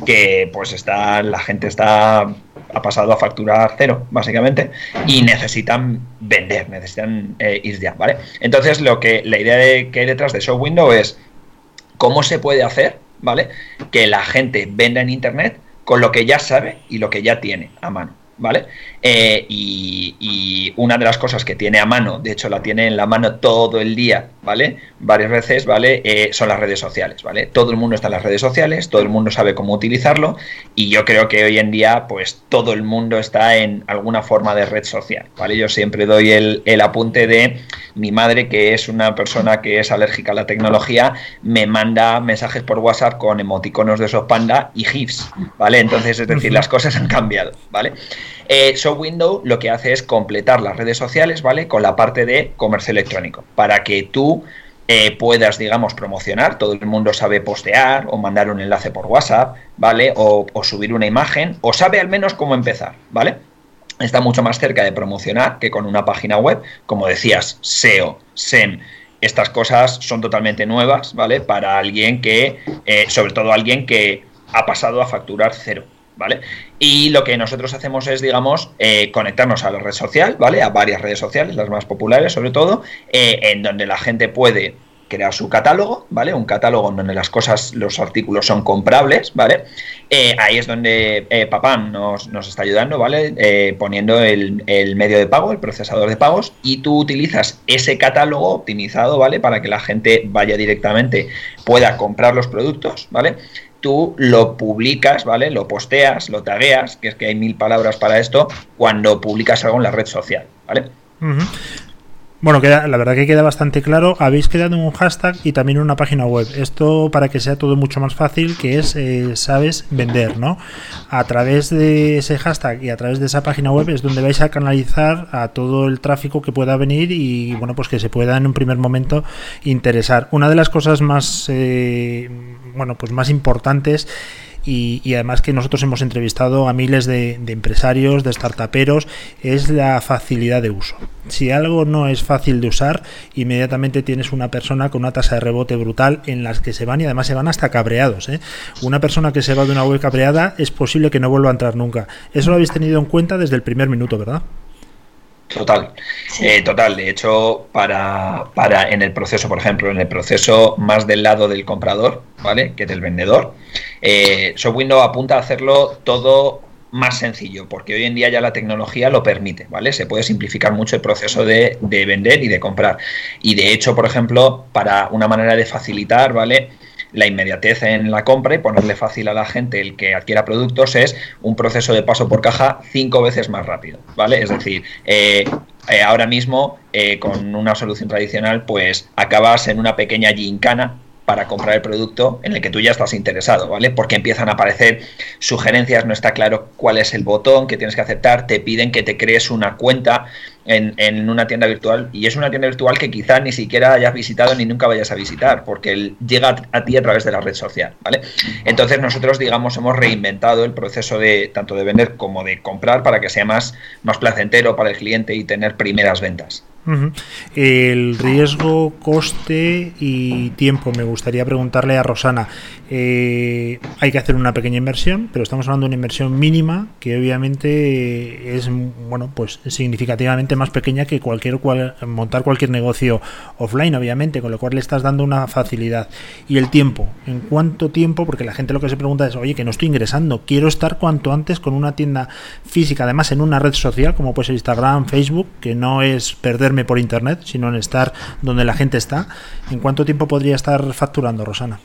que pues está, la gente está ha pasado a facturar cero, básicamente, y necesitan vender, necesitan eh, ir ya, ¿vale? Entonces, lo que la idea de, que hay detrás de Show Window es cómo se puede hacer, ¿vale? Que la gente venda en Internet con lo que ya sabe y lo que ya tiene a mano. ¿vale? Eh, y, una de las cosas que tiene a mano, de hecho la tiene en la mano todo el día, ¿vale? Varias veces, ¿vale? Eh, son las redes sociales, ¿vale? Todo el mundo está en las redes sociales, todo el mundo sabe cómo utilizarlo y yo creo que hoy en día, pues todo el mundo está en alguna forma de red social, ¿vale? Yo siempre doy el, el apunte de mi madre, que es una persona que es alérgica a la tecnología, me manda mensajes por WhatsApp con emoticonos de esos panda y GIFs, ¿vale? Entonces, es decir, las cosas han cambiado, ¿vale? Eh, Window lo que hace es completar las redes sociales, ¿vale? Con la parte de comercio electrónico, para que tú eh, puedas, digamos, promocionar, todo el mundo sabe postear o mandar un enlace por WhatsApp, ¿vale? O, subir una imagen, o sabe al menos cómo empezar, ¿vale? Está mucho más cerca de promocionar que con una página web, como decías, SEO, SEM, estas cosas son totalmente nuevas, ¿vale? Para alguien que, eh, sobre todo alguien que ha pasado a facturar cero, ¿vale? Y lo que nosotros hacemos es, digamos, eh, conectarnos a la red social, ¿vale? A varias redes sociales, las más populares sobre todo, eh, en donde la gente puede crear su catálogo, ¿vale? Un catálogo en donde las cosas, los artículos son comprables, ¿vale? Eh, ahí es donde eh, Papam nos, nos, está ayudando, ¿vale? poniendo el, el, medio de pago, el procesador de pagos, y tú utilizas ese catálogo optimizado, ¿vale? Para que la gente vaya directamente, pueda comprar los productos, ¿vale? Tú lo publicas, ¿vale? Lo posteas, lo tagueas, que es que hay mil palabras para esto, cuando publicas algo en la red social, ¿vale? Bueno, queda, la verdad que queda bastante claro. Habéis creado un hashtag y también una página web. Esto para que sea todo mucho más fácil, que es, eh, sabes, vender, ¿no? A través de ese hashtag y a través de esa página web es donde vais a canalizar a todo el tráfico que pueda venir y, bueno, pues que se pueda en un primer momento interesar. Una de las cosas más, eh, bueno, pues más importantes y, además que nosotros hemos entrevistado a miles de, empresarios, de startuperos, es la facilidad de uso. Si algo no es fácil de usar, inmediatamente tienes una persona con una tasa de rebote brutal en las que se van y además se van hasta cabreados. ¿eh? Una persona que se va de una web cabreada es posible que no vuelva a entrar nunca. Eso lo habéis tenido en cuenta desde el primer minuto, ¿verdad? Total, eh, total. De hecho, para, para en el proceso, por ejemplo, en el proceso más del lado del comprador, ¿vale? Que del vendedor, eh, apunta a hacerlo todo más sencillo, porque hoy en día ya la tecnología lo permite, ¿vale? Se puede simplificar mucho el proceso de, de vender y de comprar. Y de hecho, por ejemplo, para una manera de facilitar, ¿vale? La inmediatez en la compra y ponerle fácil a la gente el que adquiera productos es un proceso de paso por caja cinco veces más rápido, ¿vale? Es decir, eh, eh, ahora mismo eh, con una solución tradicional pues acabas en una pequeña gincana para comprar el producto en el que tú ya estás interesado, ¿vale? Porque empiezan a aparecer sugerencias, no está claro cuál es el botón que tienes que aceptar, te piden que te crees una cuenta en, una tienda virtual y es una tienda virtual que quizás ni siquiera hayas visitado ni nunca vayas a visitar, porque llega a, ti a través de la red social, ¿vale? Entonces nosotros, digamos, hemos reinventado el proceso de tanto de vender como de comprar para que sea más, más placentero para el cliente y tener primeras ventas. El riesgo, coste y tiempo. Me gustaría preguntarle a Rosana. Eh, hay que hacer una pequeña inversión, pero estamos hablando de una inversión mínima que obviamente es bueno, pues significativamente más pequeña que cualquier montar cualquier negocio offline, obviamente, con lo cual le estás dando una facilidad. Y el tiempo. ¿En cuánto tiempo? Porque la gente lo que se pregunta es, oye, que no estoy ingresando, quiero estar cuanto antes con una tienda física, además en una red social como puede ser Instagram, Facebook, que no es perderme por internet, sino en estar donde la gente está. ¿En cuánto tiempo podría estar facturando, Rosana?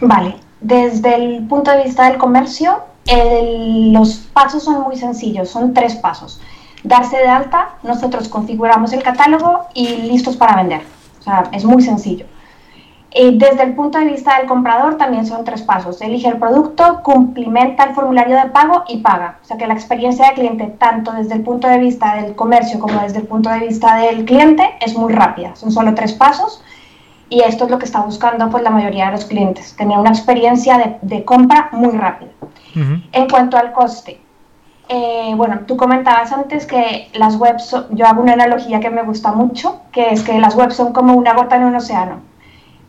Vale, desde el punto de vista del comercio, los pasos son muy sencillos, son tres pasos. Darse de alta, nosotros configuramos el catálogo y listos para vender. O sea, es muy sencillo. Eh, desde el punto de vista del comprador también son tres pasos. Elige el producto, cumplimenta el formulario de pago y paga. O sea que la experiencia del cliente, tanto desde el punto de vista del comercio como desde el punto de vista del cliente, es muy rápida. Son solo tres pasos y esto es lo que está buscando pues, la mayoría de los clientes, tener una experiencia de, compra muy rápida. En cuanto al coste, eh, bueno, tú comentabas antes que las webs, yo hago una analogía que me gusta mucho, que es que las webs son como una gota en un océano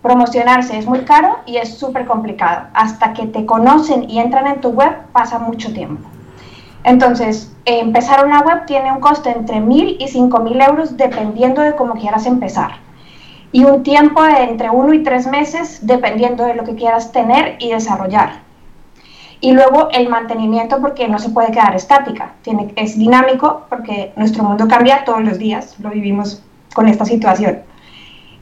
Promocionarse es muy caro y es súper complicado. Hasta que te conocen y entran en tu web pasa mucho tiempo. Entonces, empezar una web tiene un coste entre 1.000 y 5.000 euros dependiendo de cómo quieras empezar. Y un tiempo de entre 1 y 3 meses dependiendo de lo que quieras tener y desarrollar. Y luego el mantenimiento porque no se puede quedar estática, tiene, es dinámico porque nuestro mundo cambia todos los días, lo vivimos con esta situación.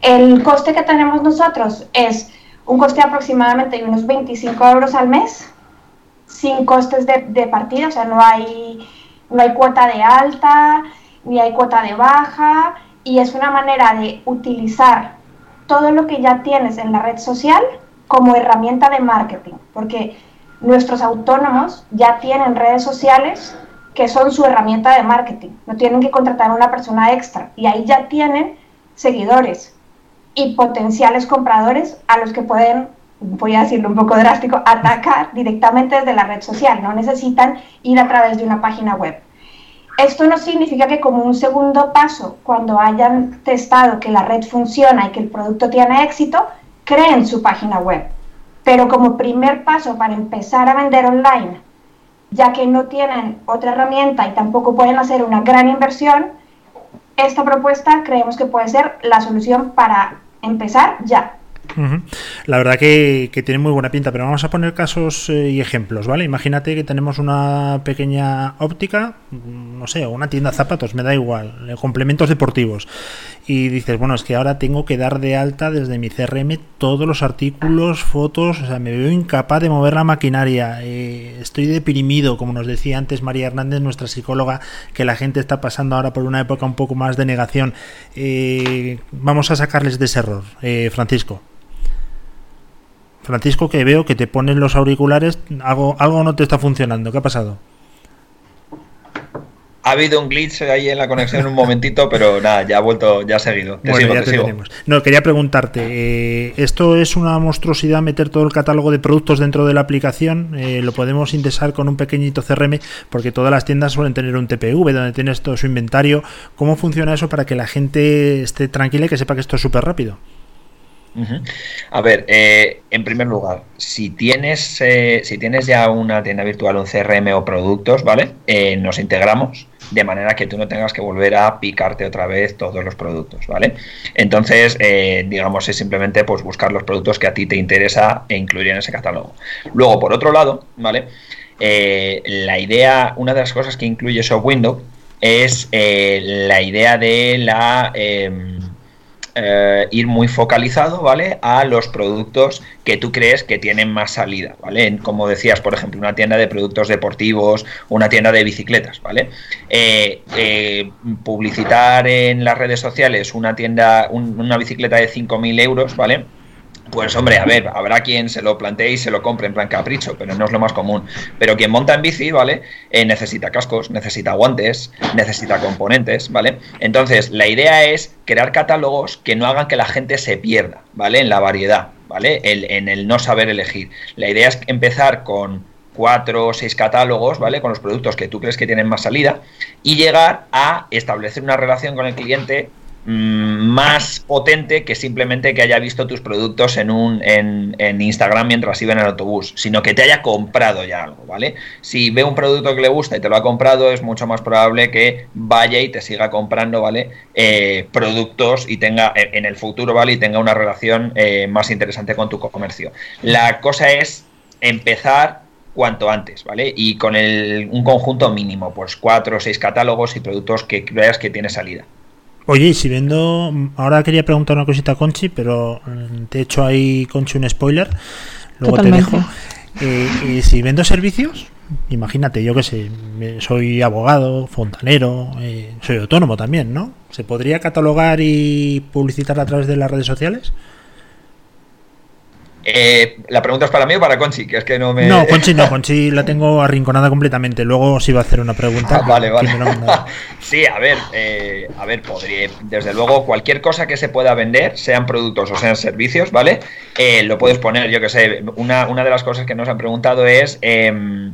El coste que tenemos nosotros es un coste aproximadamente de unos 25 euros al mes, sin costes de, partida, o sea, no hay, no hay cuota de alta, ni hay cuota de baja, y es una manera de utilizar todo lo que ya tienes en la red social como herramienta de marketing, porque nuestros autónomos ya tienen redes sociales que son su herramienta de marketing, no tienen que contratar a una persona extra, y ahí ya tienen seguidores, y potenciales compradores a los que pueden, voy a decirlo un poco drástico, atacar directamente desde la red social, no necesitan ir a través de una página web. Esto no significa que como un segundo paso, cuando hayan testado que la red funciona y que el producto tiene éxito, creen su página web. Pero como primer paso para empezar a vender online, ya que no tienen otra herramienta y tampoco pueden hacer una gran inversión, esta propuesta creemos que puede ser la solución para empezar ya. La verdad que, tiene muy buena pinta, pero vamos a poner casos eh, y ejemplos, ¿vale? Imagínate que tenemos una pequeña óptica, no sé, una tienda de zapatos, me da igual, eh, complementos deportivos, y dices, bueno, es que ahora tengo que dar de alta desde mi CRM todos los artículos, fotos, o sea, me veo incapaz de mover la maquinaria, eh, estoy deprimido, como nos decía antes María Hernández, nuestra psicóloga, que la gente está pasando ahora por una época un poco más de negación. Vamos a sacarles de ese error, Francisco. Francisco, que veo que te ponen los auriculares, algo, algo no te está funcionando, ¿qué ha pasado? Ha habido un glitch ahí en la conexión un momentito, pero nada, ya ha vuelto, ya ha seguido. bueno, ya te. No, quería preguntarte, eh, ¿esto es una monstruosidad meter todo el catálogo de productos dentro de la aplicación? Eh, ¿Lo podemos indexar con un pequeñito CRM? Porque todas las tiendas suelen tener un TPV donde tienes todo su inventario. ¿Cómo funciona eso para que la gente esté tranquila y que sepa que esto es súper rápido? A ver, eh, en primer lugar, si tienes, si tienes ya una tienda virtual, un CRM o productos, ¿vale? nos integramos de manera que tú no tengas que volver a picarte otra vez todos los productos, ¿vale? Entonces, eh, digamos, es simplemente pues buscar los productos que a ti te interesa e incluir en ese catálogo. Luego, por otro lado, ¿vale? Eh, la idea, una de las cosas que incluye Shop Window es eh, la idea de la em, eh, ir muy focalizado, ¿vale? A los productos que tú crees que tienen más salida, ¿vale? Como decías, por ejemplo, una tienda de productos deportivos, una tienda de bicicletas, ¿vale? Eh, eh, publicitar en las redes sociales una tienda, una bicicleta de 5.000 euros, ¿vale? Pues hombre, a ver, habrá quien se lo plantee y se lo compre en plan capricho, pero no es lo más común. Pero quien monta en bici, ¿vale? Eh, necesita cascos, necesita guantes, necesita componentes, ¿vale? Entonces, la idea es crear catálogos que no hagan que la gente se pierda, ¿vale? En la variedad, ¿vale? en el no saber elegir. La idea es empezar con cuatro o seis catálogos, ¿vale? Con los productos que tú crees que tienen más salida y llegar a establecer una relación con el cliente más potente que simplemente que haya visto tus productos en un en, Instagram mientras iba en el autobús, sino que te haya comprado ya algo, ¿vale? Si ve un producto que le gusta y te lo ha comprado, es mucho más probable que vaya y te siga comprando, ¿vale? Eh, productos y tenga en el futuro, ¿vale? Y tenga una relación eh, más interesante con tu comercio. La cosa es empezar cuanto antes, ¿vale? Y con el, un conjunto mínimo, pues cuatro o seis catálogos y productos que veas que tiene salida. Oye, y si vendo, ahora quería preguntar una cosita a Conchi, pero mm, te he hecho ahí, Conchi, un spoiler, luego te dejo. Eh, y si vendo servicios, imagínate, yo que sé, soy abogado, fontanero, eh, soy autónomo también, ¿no? ¿Se podría catalogar y publicitar a través de las redes sociales? Eh, la pregunta es para mí o para Conchi, que es que no me. No, Conchi no, Conchi la tengo arrinconada completamente. Luego sí va a hacer una pregunta. Ah, vale, vale. sí, a ver, eh, a ver, podría. Desde luego, cualquier cosa que se pueda vender, sean productos o sean servicios, ¿vale? Eh, lo puedes poner, yo que sé. Una, una de las cosas que nos han preguntado es. Em,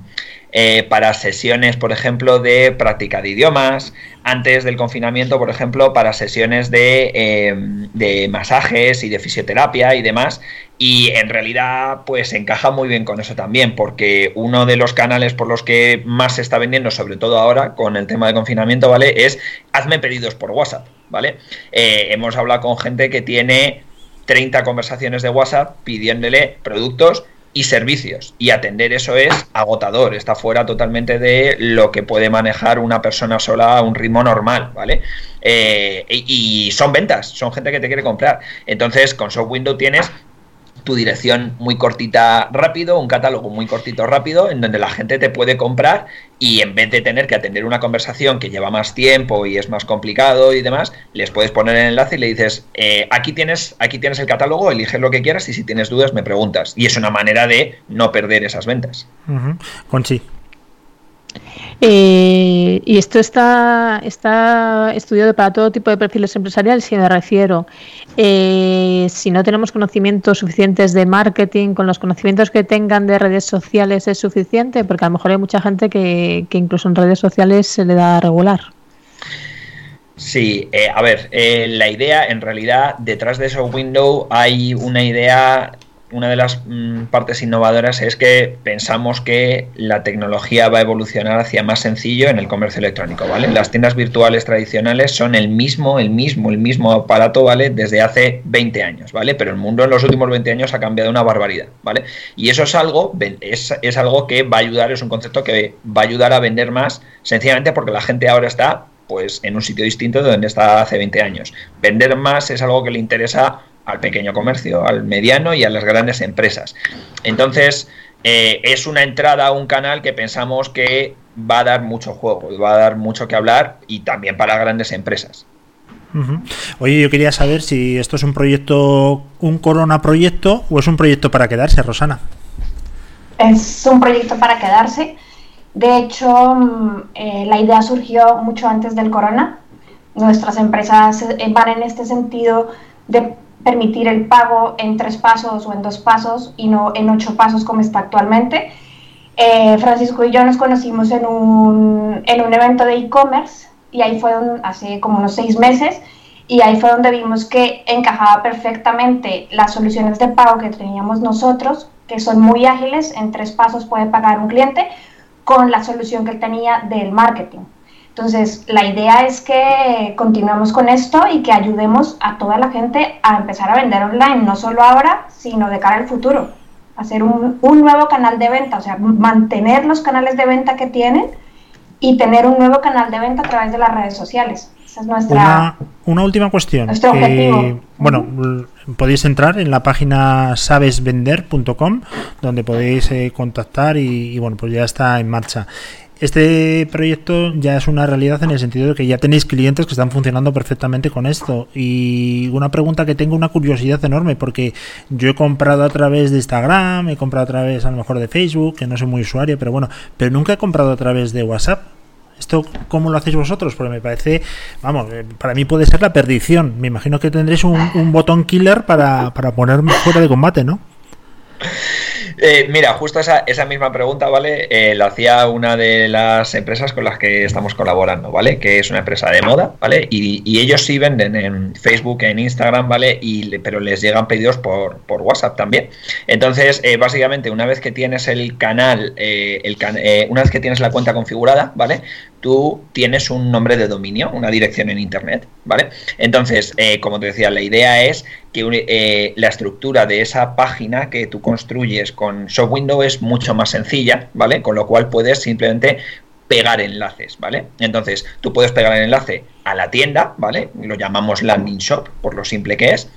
eh, para sesiones, por ejemplo, de práctica de idiomas, antes del confinamiento, por ejemplo, para sesiones de, eh, de, masajes y de fisioterapia y demás. Y en realidad, pues encaja muy bien con eso también, porque uno de los canales por los que más se está vendiendo, sobre todo ahora con el tema de confinamiento, ¿vale? Es hazme pedidos por WhatsApp, ¿vale? Eh, hemos hablado con gente que tiene 30 conversaciones de WhatsApp pidiéndole productos y servicios. Y atender eso es agotador, está fuera totalmente de lo que puede manejar una persona sola a un ritmo normal, ¿vale? Eh, y, y, son ventas, son gente que te quiere comprar. Entonces, con Shop Window tienes tu dirección muy cortita rápido, un catálogo muy cortito rápido, en donde la gente te puede comprar y en vez de tener que atender una conversación que lleva más tiempo y es más complicado y demás, les puedes poner el enlace y le dices, eh, aquí, tienes, aquí tienes el catálogo, eliges lo que quieras y si tienes dudas me preguntas. Y es una manera de no perder esas ventas. Conchi. Eh, y esto está, está estudiado para todo tipo de perfiles empresariales, si me refiero. Eh, si no tenemos conocimientos suficientes de marketing, con los conocimientos que tengan de redes sociales es suficiente, porque a lo mejor hay mucha gente que, incluso en redes sociales se le da regular. Sí, eh, a ver, la idea, en realidad, detrás de esos window hay una idea una de las mm, partes innovadoras es que pensamos que la tecnología va a evolucionar hacia más sencillo en el comercio electrónico, ¿vale? Las tiendas virtuales tradicionales son el mismo, el mismo, el mismo aparato, ¿vale? Desde hace 20 años, ¿vale? Pero el mundo en los últimos 20 años ha cambiado una barbaridad, ¿vale? Y eso es algo, es, es algo que va a ayudar, es un concepto que va a ayudar a vender más, sencillamente porque la gente ahora está pues en un sitio distinto de donde está hace 20 años. Vender más es algo que le interesa al pequeño comercio, al mediano y a las grandes empresas. Entonces, eh, es una entrada a un canal que pensamos que va a dar mucho juego, va a dar mucho que hablar y también para grandes empresas. Oye, yo quería saber si esto es un proyecto, un corona proyecto o es un proyecto para quedarse, Rosana. Es un proyecto para quedarse. De hecho, mm, eh, la idea surgió mucho antes del corona. Nuestras empresas eh, van en este sentido de permitir el pago en tres pasos o en dos pasos y no en ocho pasos como está actualmente. Eh, Francisco y yo nos conocimos en un, en un evento de e-commerce y ahí fue hace como unos seis meses y ahí fue donde vimos que encajaba perfectamente las soluciones de pago que teníamos nosotros, que son muy ágiles, en tres pasos puede pagar un cliente, con la solución que él tenía del marketing. Entonces, la idea es que continuemos con esto y que ayudemos a toda la gente a empezar a vender online, no solo ahora, sino de cara al futuro. Hacer un, un nuevo canal de venta, o sea, mantener los canales de venta que tienen y tener un nuevo canal de venta a través de las redes sociales. Esa es nuestra... Una, una última cuestión. Nuestro objetivo. Eh, bueno, podéis entrar en la página sabesvender.com donde podéis eh, contactar y, y, bueno, pues ya está en marcha. Este proyecto ya es una realidad en el sentido de que ya tenéis clientes que están funcionando perfectamente con esto. Y una pregunta que tengo, una curiosidad enorme, porque yo he comprado a través de Instagram, he comprado a través a lo mejor de Facebook, que no soy muy usuario, pero bueno, pero nunca he comprado a través de WhatsApp. ¿Esto cómo lo hacéis vosotros? Porque me parece, vamos, eh, para mí puede ser la perdición. Me imagino que tendréis un, botón killer para, para ponerme fuera de combate, ¿no? Eh, mira, justo esa, esa misma pregunta, ¿vale? Eh, la hacía una de las empresas con las que estamos colaborando, ¿vale? Que es una empresa de moda, ¿vale? Y, ellos sí venden en Facebook, en Instagram, ¿vale? Y, pero les llegan pedidos por, por WhatsApp también. Entonces, eh, básicamente, una vez que tienes el canal, eh, el can- eh, una vez que tienes la cuenta configurada, ¿vale? Tú tienes un nombre de dominio, una dirección en Internet, ¿vale? Entonces, como te decía, la idea es que la estructura de esa página que tú construyes con ShopWindow es mucho más sencilla, ¿vale? Con lo cual puedes simplemente pegar enlaces, ¿vale? Entonces, tú puedes pegar el enlace a la tienda, ¿vale? Lo llamamos landing shop, por lo simple que es.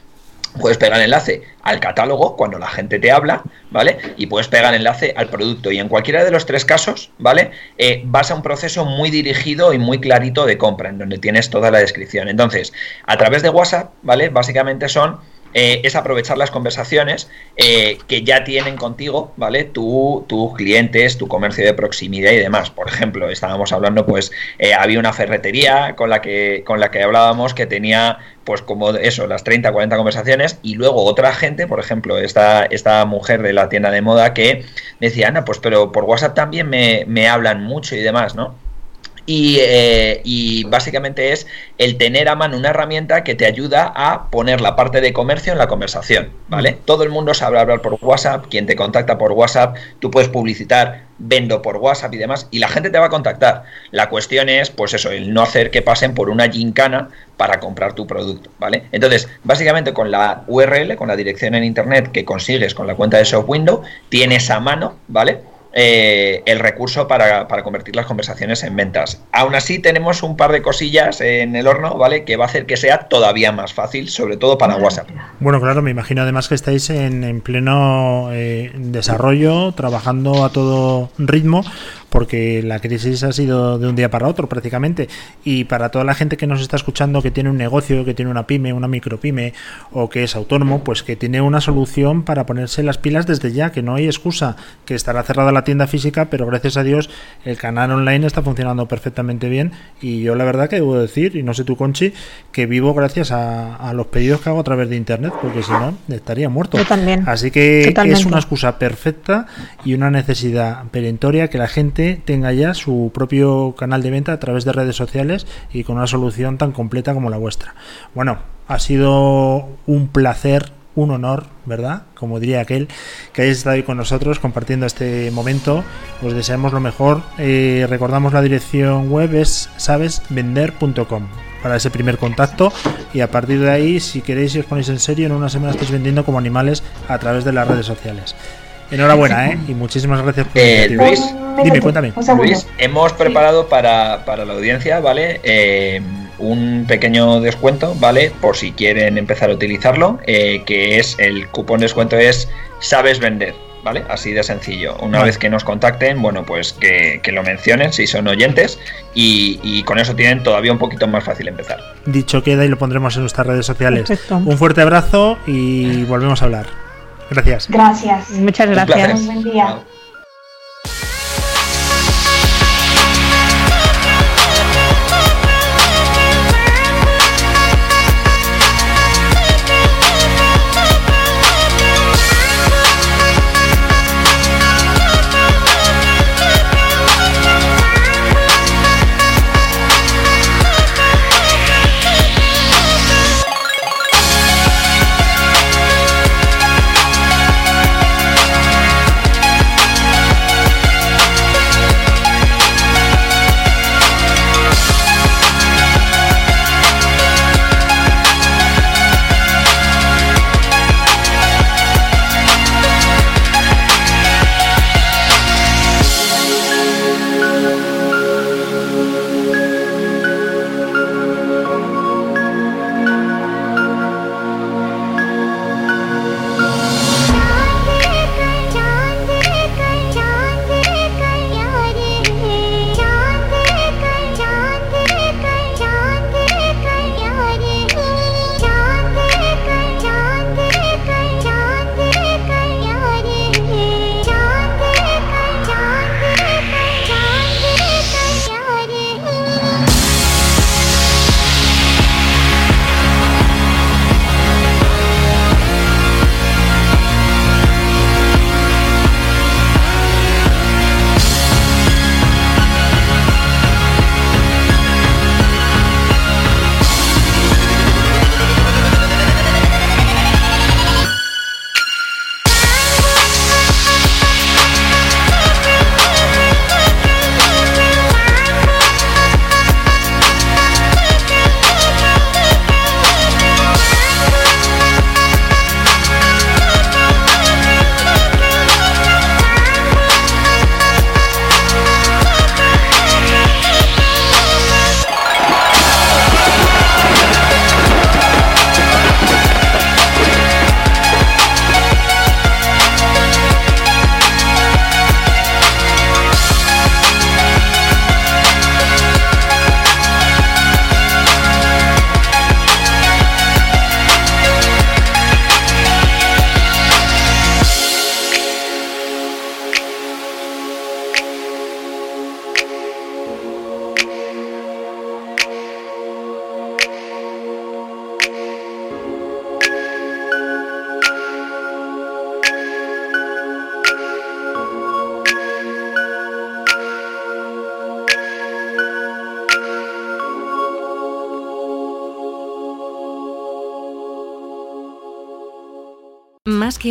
Puedes pegar enlace al catálogo cuando la gente te habla, ¿vale? Y puedes pegar enlace al producto. Y en cualquiera de los tres casos, ¿vale? Eh, vas a un proceso muy dirigido y muy clarito de compra, en donde tienes toda la descripción. Entonces, a través de WhatsApp, ¿vale? Básicamente son eh, es aprovechar las conversaciones eh, que ya tienen contigo, ¿vale? Tu- tus clientes, tu comercio de proximidad y demás. Por ejemplo, estábamos hablando, pues, eh, había una ferretería con la que, con la que hablábamos que tenía, pues, como eso, las 30, 40 conversaciones, y luego otra gente, por ejemplo, esta, esta mujer de la tienda de moda que decía, Ana, pues, pero por WhatsApp también me, me hablan mucho y demás, ¿no? Y, eh, y básicamente es el tener a mano una herramienta que te ayuda a poner la parte de comercio en la conversación, ¿vale? Todo el mundo sabe hablar por WhatsApp, quien te contacta por WhatsApp, tú puedes publicitar, vendo por WhatsApp y demás, y la gente te va a contactar. La cuestión es, pues eso, el no hacer que pasen por una gincana para comprar tu producto, ¿vale? Entonces, básicamente con la URL, con la dirección en internet que consigues con la cuenta de ShopWindow, tienes a mano, ¿vale? Eh, el recurso para, para convertir las conversaciones en ventas. Aún así, tenemos un par de cosillas en el horno, ¿vale? Que va a hacer que sea todavía más fácil, sobre todo para WhatsApp. Bueno, claro, me imagino además que estáis en, en pleno eh, desarrollo, trabajando a todo ritmo, porque la crisis ha sido de un día para otro prácticamente. Y para toda la gente que nos está escuchando, que tiene un negocio, que tiene una pyme, una micropyme o que es autónomo, pues que tiene una solución para ponerse las pilas desde ya, que no hay excusa, que estará cerrada la tienda física, pero gracias a Dios el canal online está funcionando perfectamente bien. Y yo la verdad que debo decir, y no sé tú, Conchi, que vivo gracias a, a los pedidos que hago a través de internet, porque si no, estaría muerto. Yo también. Así que Totalmente. es una excusa perfecta y una necesidad perentoria que la gente tenga ya su propio canal de venta a través de redes sociales y con una solución tan completa como la vuestra. Bueno, ha sido un placer, un honor, ¿verdad? Como diría aquel, que hayáis estado con nosotros compartiendo este momento. Os deseamos lo mejor. Eh, recordamos la dirección web es sabesvender.com para ese primer contacto y a partir de ahí si queréis y os ponéis en serio en una semana estáis vendiendo como animales a través de las redes sociales enhorabuena ¿eh? y muchísimas gracias por Eh, el Luis. dime cuéntame. Luis, hemos preparado para, para la audiencia, ¿vale? Eh, un pequeño descuento, ¿vale? Por si quieren empezar a utilizarlo, eh, que es el cupón de descuento es Sabes Vender, ¿vale? Así de sencillo. Una Vale. vez que nos contacten, bueno, pues que, que lo mencionen si son oyentes y, y con eso tienen todavía un poquito más fácil empezar. dicho queda y lo pondremos en nuestras redes sociales Perfecto. un fuerte abrazo y volvemos a hablar gracias Gracias. Muchas Un gracias. Buen día. Chao.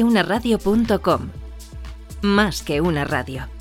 másqueunaradio.com. Más que una radio.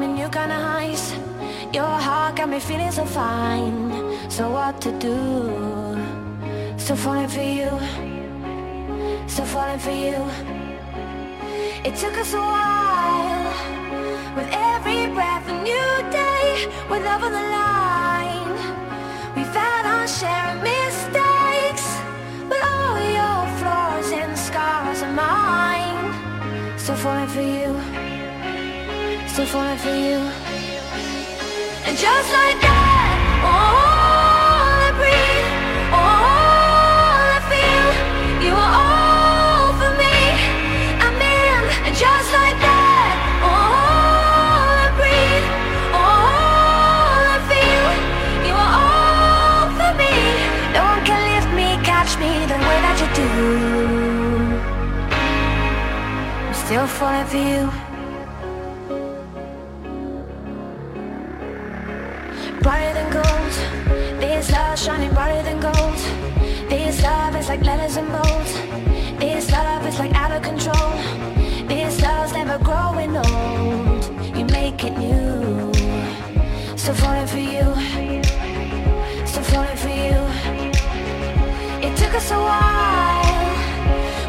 Me new kind of highs. Your heart got me feeling so fine. So what to do? So falling for you. So falling for you. It took us a while. With every breath, a new day. With love on the line. Still falling for you. And just like that, all I breathe, all I feel, you are all for me. I'm in, and just like that, all I breathe, all I feel, you are all for me. No one can lift me, catch me the way that you do. I'm still falling for you. Like letters and bold. This love is like out of control. This love's never growing old. You make it new. Still falling for you. Still falling for you. It took us a while.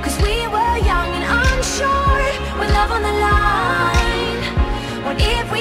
Cause we were young and unsure. With love on the line. What if we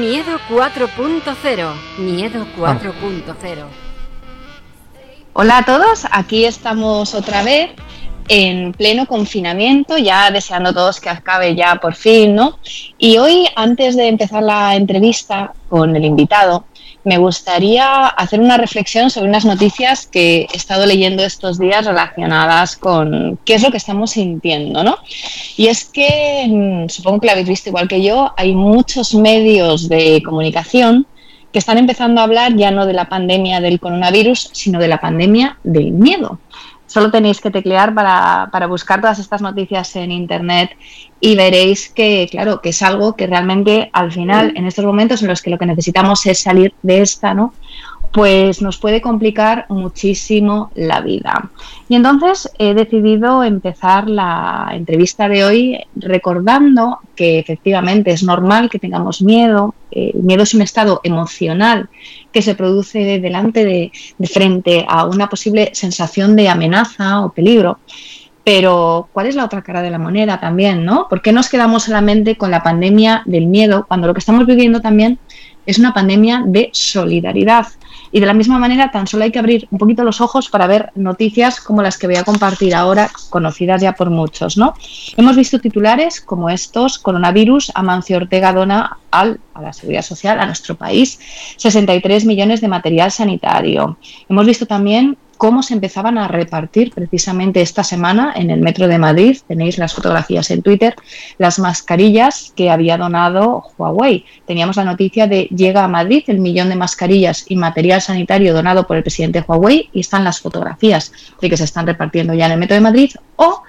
Miedo 4.0. Miedo 4.0. Hola a todos, aquí estamos otra vez en pleno confinamiento, ya deseando todos que acabe ya por fin, ¿no? Y hoy, antes de empezar la entrevista con el invitado, me gustaría hacer una reflexión sobre unas noticias que he estado leyendo estos días relacionadas con qué es lo que estamos sintiendo, ¿no? Y es que, mm, supongo que lo habéis visto igual que yo, hay muchos medios de comunicación que están empezando a hablar ya no de la pandemia del coronavirus, sino de la pandemia del miedo. Solo tenéis que teclear para, para, buscar todas estas noticias en Internet y veréis que, claro, que es algo que realmente al final, en estos momentos en los que lo que necesitamos es salir de esta, ¿no? Pues nos puede complicar muchísimo la vida. Y entonces he decidido empezar la entrevista de hoy recordando que efectivamente es normal que tengamos miedo. El miedo es un estado emocional que se produce delante de, de frente a una posible sensación de amenaza o peligro. Pero, ¿cuál es la otra cara de la moneda también, no? ¿Por qué nos quedamos solamente con la pandemia del miedo cuando lo que estamos viviendo también es una pandemia de solidaridad? Y de la misma manera, tan solo hay que abrir un poquito los ojos para ver noticias como las que voy a compartir ahora, conocidas ya por muchos, ¿no? Hemos visto titulares como estos, coronavirus, Amancio Ortega dona al, a la seguridad social, a nuestro país, 63 millones de material sanitario. Hemos visto también cómo se empezaban a repartir precisamente esta semana en el metro de Madrid, tenéis las fotografías en Twitter, las mascarillas que había donado Huawei. Teníamos la noticia de llega a Madrid el millón de mascarillas y material sanitario donado por el presidente Huawei y están las fotografías de que se están repartiendo ya en el metro de Madrid o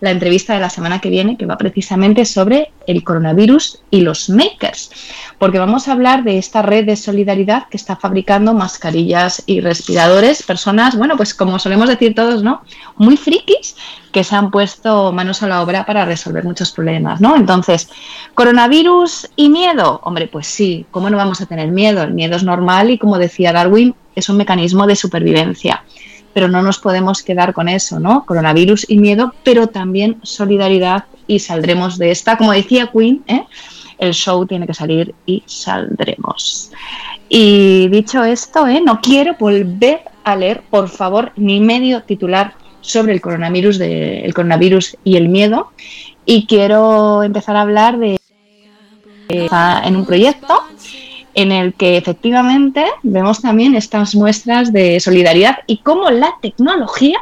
la entrevista de la semana que viene, que va precisamente sobre el coronavirus y los makers, porque vamos a hablar de esta red de solidaridad que está fabricando mascarillas y respiradores, personas, bueno, pues como solemos decir todos, ¿no? Muy frikis que se han puesto manos a la obra para resolver muchos problemas, ¿no? Entonces, coronavirus y miedo, hombre, pues sí, ¿cómo no vamos a tener miedo? El miedo es normal y como decía Darwin, es un mecanismo de supervivencia pero no nos podemos quedar con eso, ¿no? Coronavirus y miedo, pero también solidaridad y saldremos de esta. Como decía Queen, ¿eh? el show tiene que salir y saldremos. Y dicho esto, ¿eh? no quiero volver a leer, por favor, ni medio titular sobre el coronavirus, de, el coronavirus y el miedo. Y quiero empezar a hablar de en un proyecto en el que efectivamente vemos también estas muestras de solidaridad y cómo la tecnología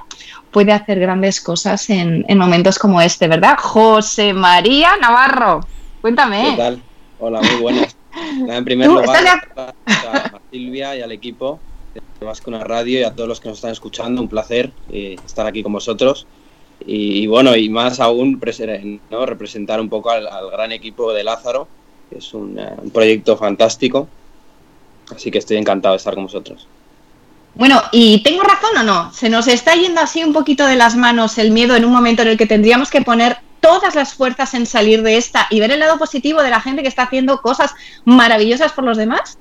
puede hacer grandes cosas en, momentos como este, ¿verdad? José María Navarro, cuéntame. ¿Qué tal? Hola, muy buenas. En primer lugar, a Silvia y al equipo de Más que una radio y a todos los que nos están escuchando, un placer eh, estar aquí con vosotros. Y, bueno, y más aún ¿no? representar un poco al gran equipo de Lázaro, es eh, un, proyecto fantástico. Así que estoy encantado de estar con vosotros. Bueno, ¿y tengo razón o no? Se nos está yendo así un poquito de las manos el miedo en un momento en el que tendríamos que poner todas las fuerzas en salir de esta y ver el lado positivo de la gente que está haciendo cosas maravillosas por los demás?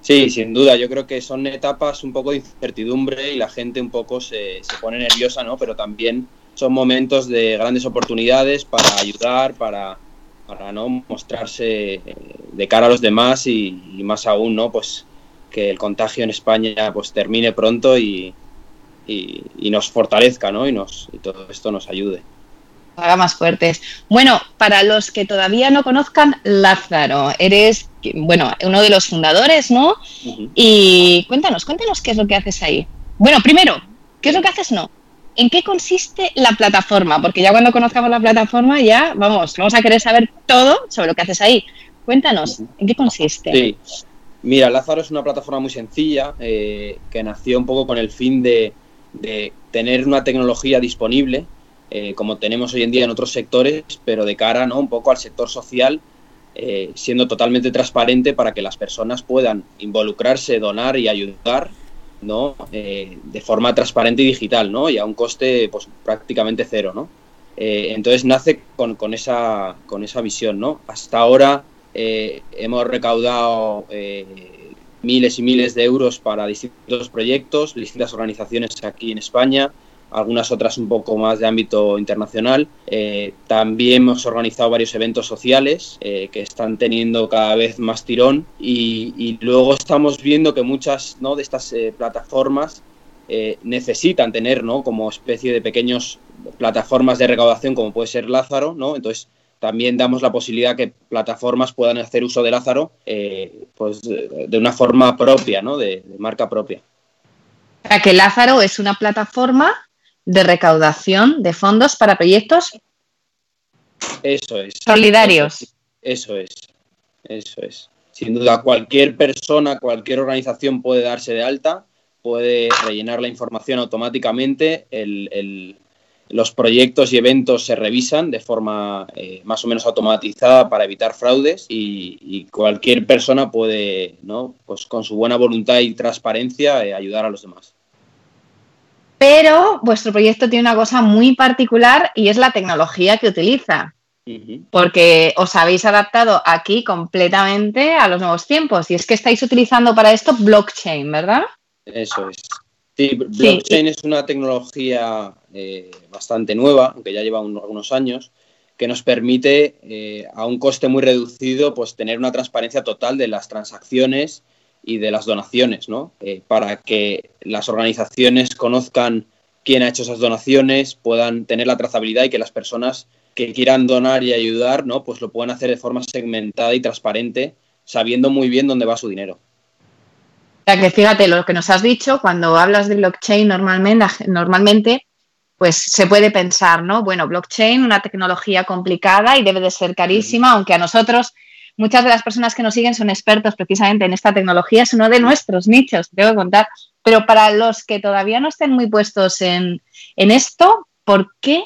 Sí, sin duda. Yo creo que son etapas un poco de incertidumbre y la gente un poco se, se pone nerviosa, ¿no? Pero también son momentos de grandes oportunidades para ayudar, para, para no mostrarse de cara a los demás y, más aún no pues que el contagio en España pues termine pronto y, y, nos fortalezca ¿no? y nos y todo esto nos ayude haga más fuertes. Bueno, para los que todavía no conozcan, Lázaro, eres, bueno, uno de los fundadores, ¿no? Y cuéntanos, cuéntanos qué es lo que haces ahí. Bueno, primero, ¿qué es lo que haces? No. ¿En qué consiste la plataforma? Porque ya cuando conozcamos la plataforma ya, vamos, vamos a querer saber todo sobre lo que haces ahí. Cuéntanos, ¿en qué consiste? Sí. Mira, Lázaro es una plataforma muy sencilla eh, que nació un poco con el fin de, tener una tecnología disponible, eh, como tenemos hoy en día en otros sectores, pero de cara ¿no? un poco al sector social, eh, siendo totalmente transparente para que las personas puedan involucrarse, donar y ayudar ¿no? Eh, de forma transparente y digital, ¿no? Y a un coste pues, prácticamente cero, ¿no? Eh, entonces nace con, con, esa, con esa visión, ¿no? Hasta ahora eh, hemos recaudado miles y miles de euros para distintos proyectos, distintas organizaciones aquí en España, algunas otras un poco más de ámbito internacional. Eh, también hemos organizado varios eventos sociales eh, que están teniendo cada vez más tirón y, luego estamos viendo que muchas ¿no? de estas eh, plataformas necesitan tener ¿no? como especie de pequeños plataformas de recaudación como puede ser Lázaro, ¿no? entonces también damos la posibilidad que plataformas puedan hacer uso de Lázaro pues de una forma propia, ¿no? de, de marca propia. Para que Lázaro es una plataforma de recaudación de fondos para proyectos eso es, solidarios. Eso es, eso es. Sin duda, cualquier persona, cualquier organización puede darse de alta, puede rellenar la información automáticamente. El, los proyectos y eventos se revisan de forma eh, más o menos automatizada para evitar fraudes y, y cualquier persona puede, ¿no? pues con su buena voluntad y transparencia, eh, ayudar a los demás. Pero vuestro proyecto tiene una cosa muy particular y es la tecnología que utiliza. Porque os habéis adaptado aquí completamente a los nuevos tiempos. Y es que estáis utilizando para esto blockchain, ¿verdad? Eso es. Sí, blockchain es una tecnología eh, bastante nueva, aunque ya lleva un- algunos años, que nos permite eh, a un coste muy reducido pues tener una transparencia total de las transacciones y de las donaciones, ¿no? Eh, para que las organizaciones conozcan quién ha hecho esas donaciones, puedan tener la trazabilidad y que las personas que quieran donar y ayudar, ¿no? Pues lo puedan hacer de forma segmentada y transparente, sabiendo muy bien dónde va su dinero. O sea que fíjate lo que nos has dicho, cuando hablas de blockchain normalmente, normalmente pues se puede pensar, ¿no? Bueno, blockchain, una tecnología complicada y debe de ser carísima, aunque a nosotros, muchas de las personas que nos siguen son expertos precisamente en esta tecnología, es uno de nuestros nichos, te tengo que contar. Pero para los que todavía no estén muy puestos en, en esto, ¿por qué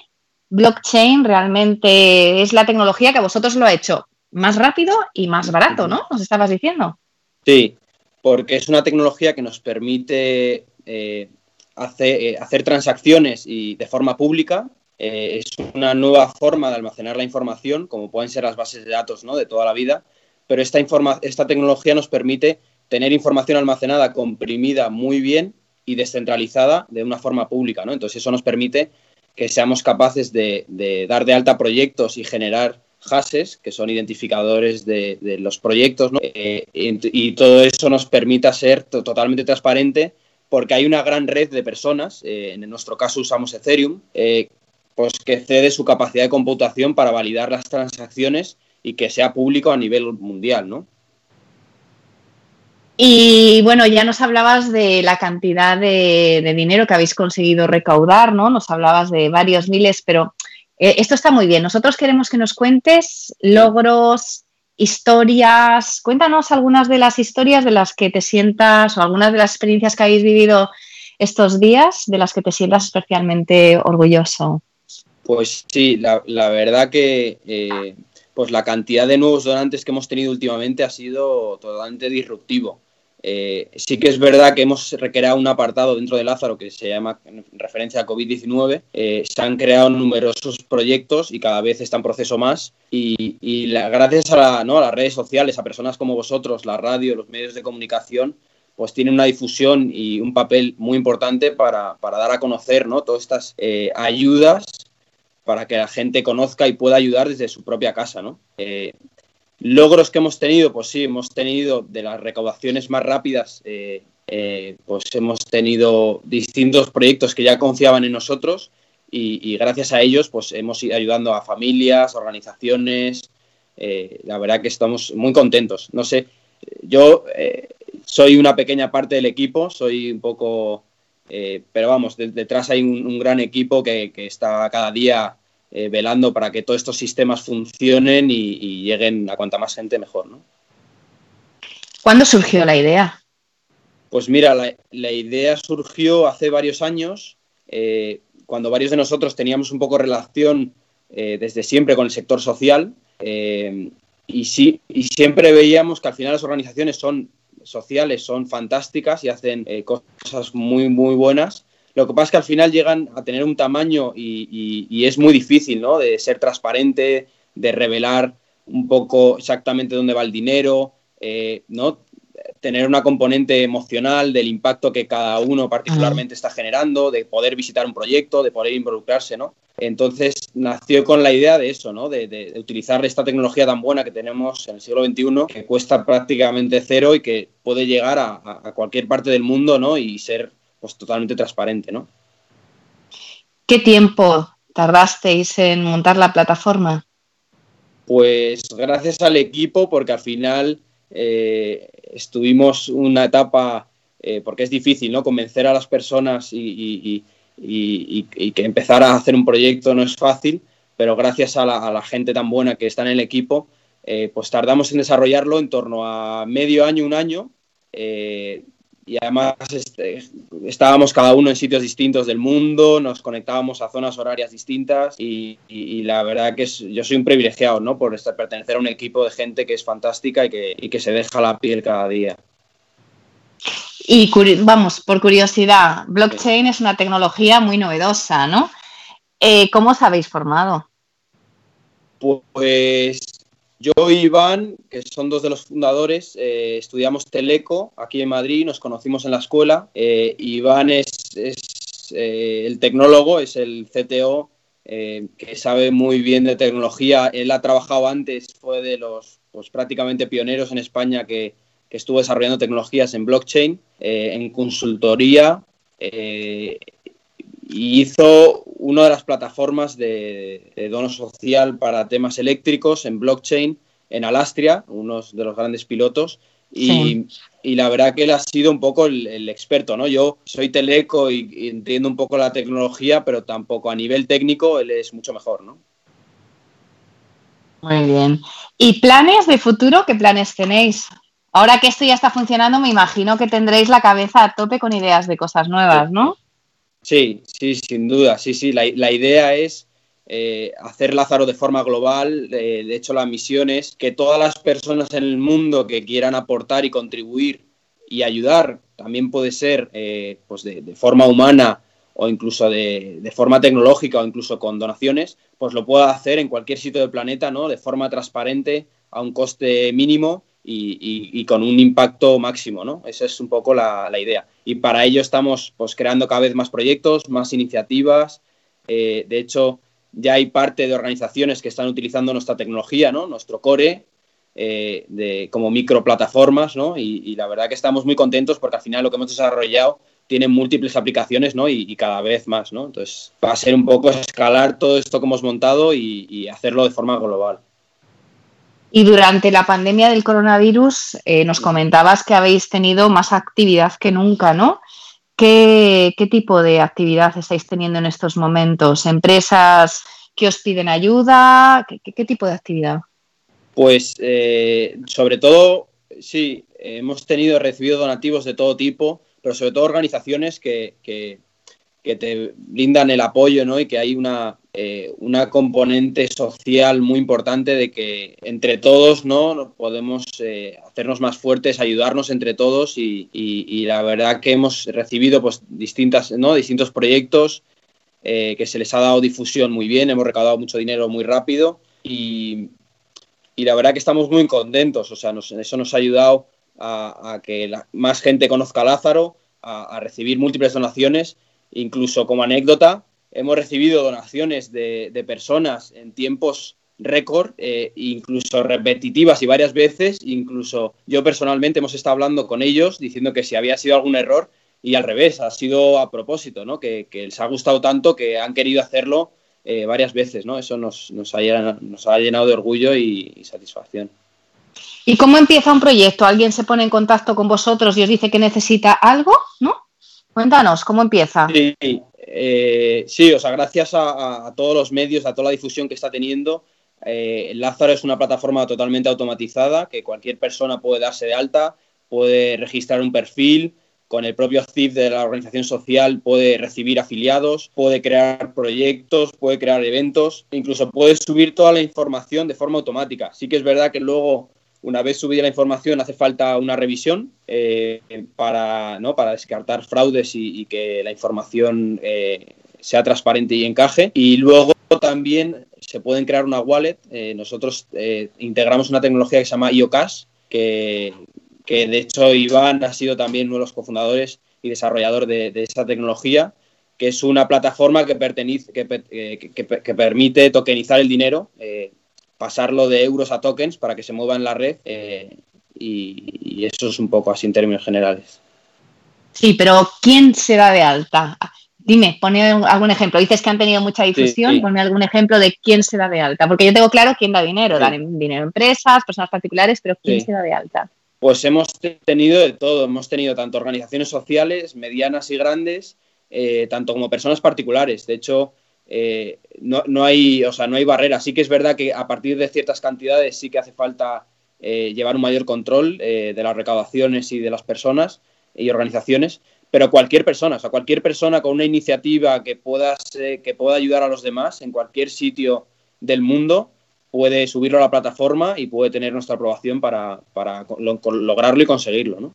blockchain realmente es la tecnología que a vosotros lo ha hecho más rápido y más barato, ¿no? Nos estabas diciendo. Sí, porque es una tecnología que nos permite eh, hace- eh, hacer transacciones y de forma pública. Eh, es una nueva forma de almacenar la información, como pueden ser las bases de datos ¿no? de toda la vida, pero esta, informa- esta tecnología nos permite tener información almacenada comprimida muy bien y descentralizada de una forma pública. ¿no? Entonces eso nos permite que seamos capaces de, dar de alta proyectos y generar hashes, que son identificadores de, los proyectos, ¿no? Eh, y, todo eso nos permita ser to- totalmente transparente porque hay una gran red de personas, eh, en nuestro caso usamos Ethereum, pues que cede su capacidad de computación para validar las transacciones y que sea público a nivel mundial, ¿no? Y bueno, ya nos hablabas de la cantidad de, dinero que habéis conseguido recaudar, ¿no? Nos hablabas de varios miles, pero eh, esto está muy bien. Nosotros queremos que nos cuentes logros, historias. Cuéntanos algunas de las historias de las que te sientas o algunas de las experiencias que habéis vivido estos días de las que te sientas especialmente orgulloso. Pues sí, la, verdad que eh, pues la cantidad de nuevos donantes que hemos tenido últimamente ha sido totalmente disruptivo. Eh, sí que es verdad que hemos recreado un apartado dentro de Lázaro que se llama en referencia a COVID-19. Eh, se han creado numerosos proyectos y cada vez está en proceso más. Y, y la- gracias a, la- ¿no? a las redes sociales, a personas como vosotros, la radio, los medios de comunicación, pues tienen una difusión y un papel muy importante para, para dar a conocer ¿no? todas estas eh, ayudas para que la gente conozca y pueda ayudar desde su propia casa, ¿no? Eh, logros que hemos tenido, pues sí, hemos tenido de las recaudaciones más rápidas, eh, eh, pues hemos tenido distintos proyectos que ya confiaban en nosotros y, y gracias a ellos, pues hemos ido ayudando a familias, organizaciones. la verdad que estamos muy contentos. No sé, yo soy una pequeña parte del equipo, soy un poco eh, pero vamos, de- detrás hay un, un gran equipo que, que está cada día eh, velando para que todos estos sistemas funcionen y, y lleguen a cuanta más gente mejor, ¿no? ¿Cuándo surgió la idea? Pues mira, la, la idea surgió hace varios años, eh, cuando varios de nosotros teníamos un poco relación desde siempre con el sector social y, sí, y siempre veíamos que al final las organizaciones son sociales, son fantásticas y hacen eh, cosas muy, muy buenas. Lo que pasa es que al final llegan a tener un tamaño y, y- y es muy difícil, ¿no? De ser transparente, de revelar un poco exactamente dónde va el dinero, eh, ¿no? Tener una componente emocional del impacto que cada uno particularmente está generando, de poder visitar un proyecto, de poder involucrarse, ¿no? Entonces nació con la idea de eso, ¿no? De, de- de utilizar esta tecnología tan buena que tenemos en el siglo XXI, que cuesta prácticamente cero y que puede llegar a, cualquier parte del mundo, ¿no? Y ser pues totalmente transparente, ¿no? ¿Qué tiempo tardasteis en montar la plataforma? Pues gracias al equipo, porque al final eh, estuvimos una etapa, eh, porque es difícil, ¿no? Convencer a las personas y, y- y- y- y- y que empezar a hacer un proyecto no es fácil, pero gracias a la, a la gente tan buena que está en el equipo, eh, pues tardamos en desarrollarlo en torno a medio año, un año, eh, y además este, estábamos cada uno en sitios distintos del mundo, nos conectábamos a zonas horarias distintas y, y- y la verdad que es, yo soy un privilegiado ¿no? por estar, pertenecer a un equipo de gente que es fantástica y que, y que se deja la piel cada día. Y vamos, por curiosidad, blockchain es una tecnología muy novedosa, ¿no? Eh, ¿Cómo os habéis formado? Pues yo y Iván, que son dos de los fundadores, eh, estudiamos Teleco aquí en Madrid, nos conocimos en la escuela. eh, Iván es, es, el tecnólogo, es el CTO, que sabe muy bien de tecnología. Él ha trabajado antes, fue de los pues, prácticamente pioneros en España que, que estuvo desarrollando tecnologías en blockchain, eh, en consultoría. eh, y hizo una de las plataformas de, de dono social para temas eléctricos en blockchain en Alastria, uno de los grandes pilotos. Y, Sí. y la verdad que él ha sido un poco el, el experto, ¿no? Yo soy teleco y, y entiendo un poco la tecnología, pero tampoco a nivel técnico él es mucho mejor, ¿no? Muy bien. ¿Y planes de futuro? ¿Qué planes tenéis? Ahora que esto ya está funcionando, me imagino que tendréis la cabeza a tope con ideas de cosas nuevas, ¿no? Sí, sí, sin duda. Sí, sí. La, idea es eh, hacer Lázaro de forma global. De hecho, la misión es que todas las personas en el mundo que quieran aportar y contribuir y ayudar, también puede ser eh, pues de, de forma humana o incluso de, de forma tecnológica o incluso con donaciones, pues lo pueda hacer en cualquier sitio del planeta, ¿no? De forma transparente, a un coste mínimo y, con un impacto máximo, ¿no? Esa es un poco la, idea. Y para ello estamos pues, creando cada vez más proyectos, más iniciativas. Eh, de hecho, ya hay parte de organizaciones que están utilizando nuestra tecnología, ¿no? Nuestro core, eh, de, como microplataformas, ¿no? Y, la verdad que estamos muy contentos porque al final lo que hemos desarrollado tiene múltiples aplicaciones, ¿no? Y, cada vez más, ¿no? Entonces va a ser un poco escalar todo esto que hemos montado y hacerlo de forma global. Y durante la pandemia del coronavirus eh, nos comentabas que habéis tenido más actividad que nunca, ¿no? ¿Qué, qué tipo de actividad estáis teniendo en estos momentos? ¿Empresas que os piden ayuda? ¿Qué, qué- qué tipo de actividad? Pues eh, sobre todo, sí, hemos tenido, recibido donativos de todo tipo, pero sobre todo organizaciones que, que- que te brindan el apoyo, ¿no? Y que hay una, eh, una componente social muy importante de que entre todos, ¿no? Podemos eh, hacernos más fuertes, ayudarnos entre todos y, la verdad que hemos recibido pues distintas, ¿no? Distintos proyectos eh, que se les ha dado difusión muy bien, hemos recaudado mucho dinero muy rápido y, y la verdad que estamos muy contentos, o sea, nos- eso nos ha ayudado a, que más gente conozca a Lázaro, a recibir múltiples donaciones, incluso como anécdota, hemos recibido donaciones de, de personas en tiempos récord, eh, incluso repetitivas y varias veces, incluso yo personalmente hemos estado hablando con ellos diciendo que si había sido algún error y al revés, ha sido a propósito, ¿no? que, que les ha gustado tanto que han querido hacerlo eh, varias veces, ¿no? Eso nos, nos, ha, llenado, nos ha llenado de orgullo y, y satisfacción. ¿Y cómo empieza un proyecto? ¿Alguien se pone en contacto con vosotros y os dice que necesita algo? ¿No? Cuéntanos, ¿cómo empieza? Sí, eh, sí, o sea, gracias a, todos los medios, a toda la difusión que está teniendo, eh, Lázaro es una plataforma totalmente automatizada que cualquier persona puede darse de alta, puede registrar un perfil, con el propio CIF de la organización social puede recibir afiliados, puede crear proyectos, puede crear eventos, incluso puede subir toda la información de forma automática. Sí que es verdad que luego, una vez subida la información, hace falta una revisión eh, para, ¿no? para descartar fraudes y, y que la información eh, sea transparente y encaje. Y luego también se pueden crear una wallet. Eh, nosotros integramos una tecnología que se llama IOCAS, que, que de hecho Iván ha sido también uno de los cofundadores y desarrollador de, de esa tecnología, que es una plataforma que, que, que- que- permite tokenizar el dinero, pasarlo de euros a tokens para que se mueva en la red eh, y, y eso es un poco así en términos generales. Sí, pero ¿quién se da de alta? Dime, pone algún ejemplo. Dices que han tenido mucha difusión, sí. ponme algún ejemplo de quién se da de alta. Porque yo tengo claro quién da dinero. Sí. Dan dinero a empresas, personas particulares, pero ¿quién se da de alta? Pues hemos tenido de todo, hemos tenido tanto organizaciones sociales, medianas y grandes, eh, tanto como personas particulares. De hecho, eh, no, no hay, o sea, no hay barrera. Sí que es verdad que a partir de ciertas cantidades sí que hace falta eh, llevar un mayor control eh, de las recaudaciones y de las personas. y organizaciones, pero cualquier persona, o sea, cualquier persona con una iniciativa que pueda, que pueda ayudar a los demás en cualquier sitio del mundo puede subirlo a la plataforma y puede tener nuestra aprobación para, para lo- lograrlo y conseguirlo, ¿no?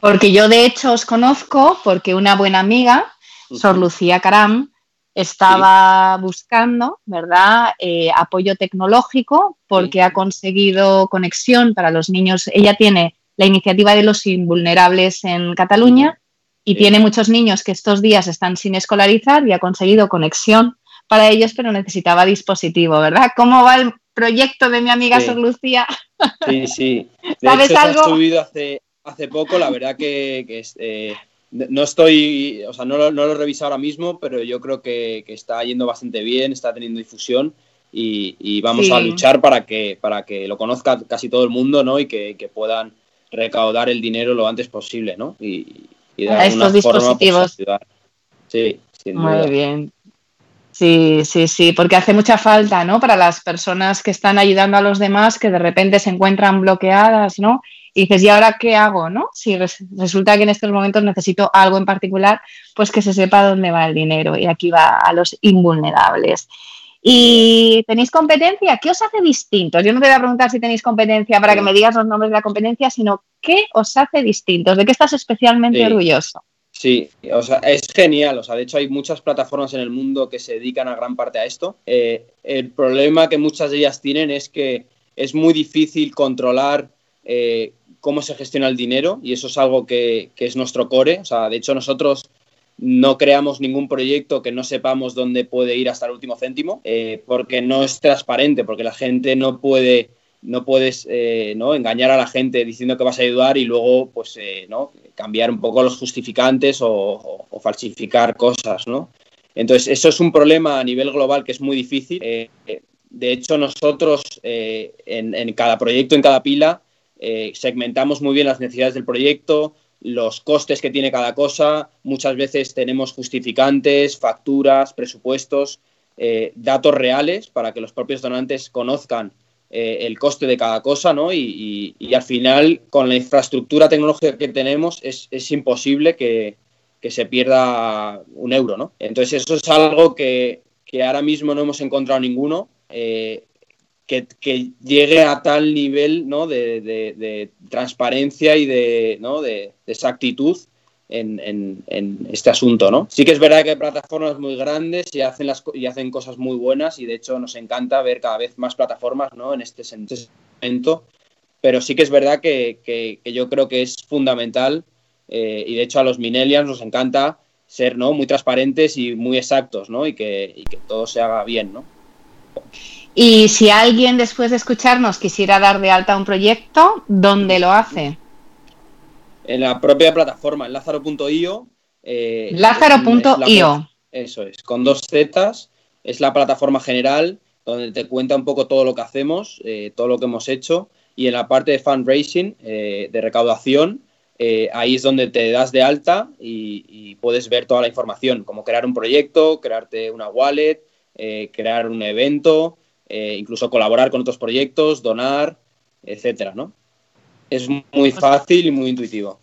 Porque yo de hecho os conozco porque una buena amiga, Sor Lucía Caram, estaba buscando, ¿verdad?, Eh, apoyo tecnológico porque ha conseguido conexión para los niños. Ella tiene la iniciativa de los invulnerables en Cataluña y tiene muchos niños que estos días están sin escolarizar y ha conseguido conexión para ellos, pero necesitaba dispositivo, ¿verdad? ¿Cómo va el proyecto de mi amiga. Sor Lucía? Sí, sí. De ¿Sabes hecho, se algo? ha subido hace, hace poco, la verdad que, que es, eh, no estoy, o sea, no lo, no lo he revisado ahora mismo, pero yo creo que, que está yendo bastante bien, está teniendo difusión y, y vamos Sí. a luchar para que, para que lo conozca casi todo el mundo, ¿no? Y que, que puedan recaudar el dinero lo antes posible, ¿no? Y, y de A estos forma, pues, dispositivos. ayudar. Sí, sin Muy duda. bien. Sí, sí, sí, porque hace mucha falta, ¿no? Para las personas que están ayudando a los demás que de repente se encuentran bloqueadas, ¿no? Y dices, ¿y ahora qué hago, no? Si res- resulta que en estos momentos necesito algo en particular, pues que se sepa dónde va el dinero. Y aquí va a los invulnerables. ¿Y tenéis competencia? ¿Qué os hace distintos? Yo no te voy a preguntar si tenéis competencia para que me digas los nombres de la competencia, sino ¿qué os hace distintos? ¿De qué estás especialmente Sí. orgulloso? Sí, o sea, es genial. O sea, de hecho hay muchas plataformas en el mundo que se dedican a gran parte a esto. Eh, el problema que muchas de ellas tienen es que es muy difícil controlar eh, cómo se gestiona el dinero y eso es algo que, es nuestro core. O sea, de hecho nosotros no creamos ningún proyecto que no sepamos dónde puede ir hasta el último céntimo, eh, porque no es transparente, porque la gente no puede, no puedes eh, engañar a la gente diciendo que vas a ayudar y luego pues eh, ¿no? cambiar un poco los justificantes o, falsificar cosas, ¿no? Entonces, eso es un problema a nivel global que es muy difícil. De hecho, nosotros en, en cada proyecto, en cada pila, eh, segmentamos muy bien las necesidades del proyecto, los costes que tiene cada cosa. Muchas veces tenemos justificantes, facturas, presupuestos, eh, datos reales para que los propios donantes conozcan eh, el coste de cada cosa, ¿no? Y, al final, con la infraestructura tecnológica que tenemos, es, es imposible que, que se pierda un euro, ¿no? Entonces, eso es algo que, que ahora mismo no hemos encontrado ninguno. Que, que llegue a tal nivel ¿no? de, de- de transparencia y de, ¿no? de, de exactitud en, en- en este asunto. ¿no? Sí que es verdad que hay plataformas muy grandes y hacen, las, y hacen cosas muy buenas y de hecho nos encanta ver cada vez más plataformas ¿no? en este segmento, pero sí que es verdad que, que- que yo creo que es fundamental eh, y de hecho a los millennials nos encanta ser ¿no? muy transparentes y muy exactos ¿no? y, que, y que todo se haga bien. ¿no? Y si alguien después de escucharnos quisiera dar de alta un proyecto, ¿dónde lo hace? en la propia plataforma, en lázaro.io. eh, Lázaro.io. Eso es, con dos Zetas. Es la plataforma general donde te cuenta un poco todo lo que hacemos, eh, todo lo que hemos hecho. Y en la parte de fundraising, eh, de recaudación, eh, ahí es donde te das de alta y, y puedes ver toda la información, como crear un proyecto, crearte una wallet, eh, crear un evento, eh, incluso colaborar con otros proyectos, donar, etcétera, ¿no? Es muy fácil y muy intuitivo.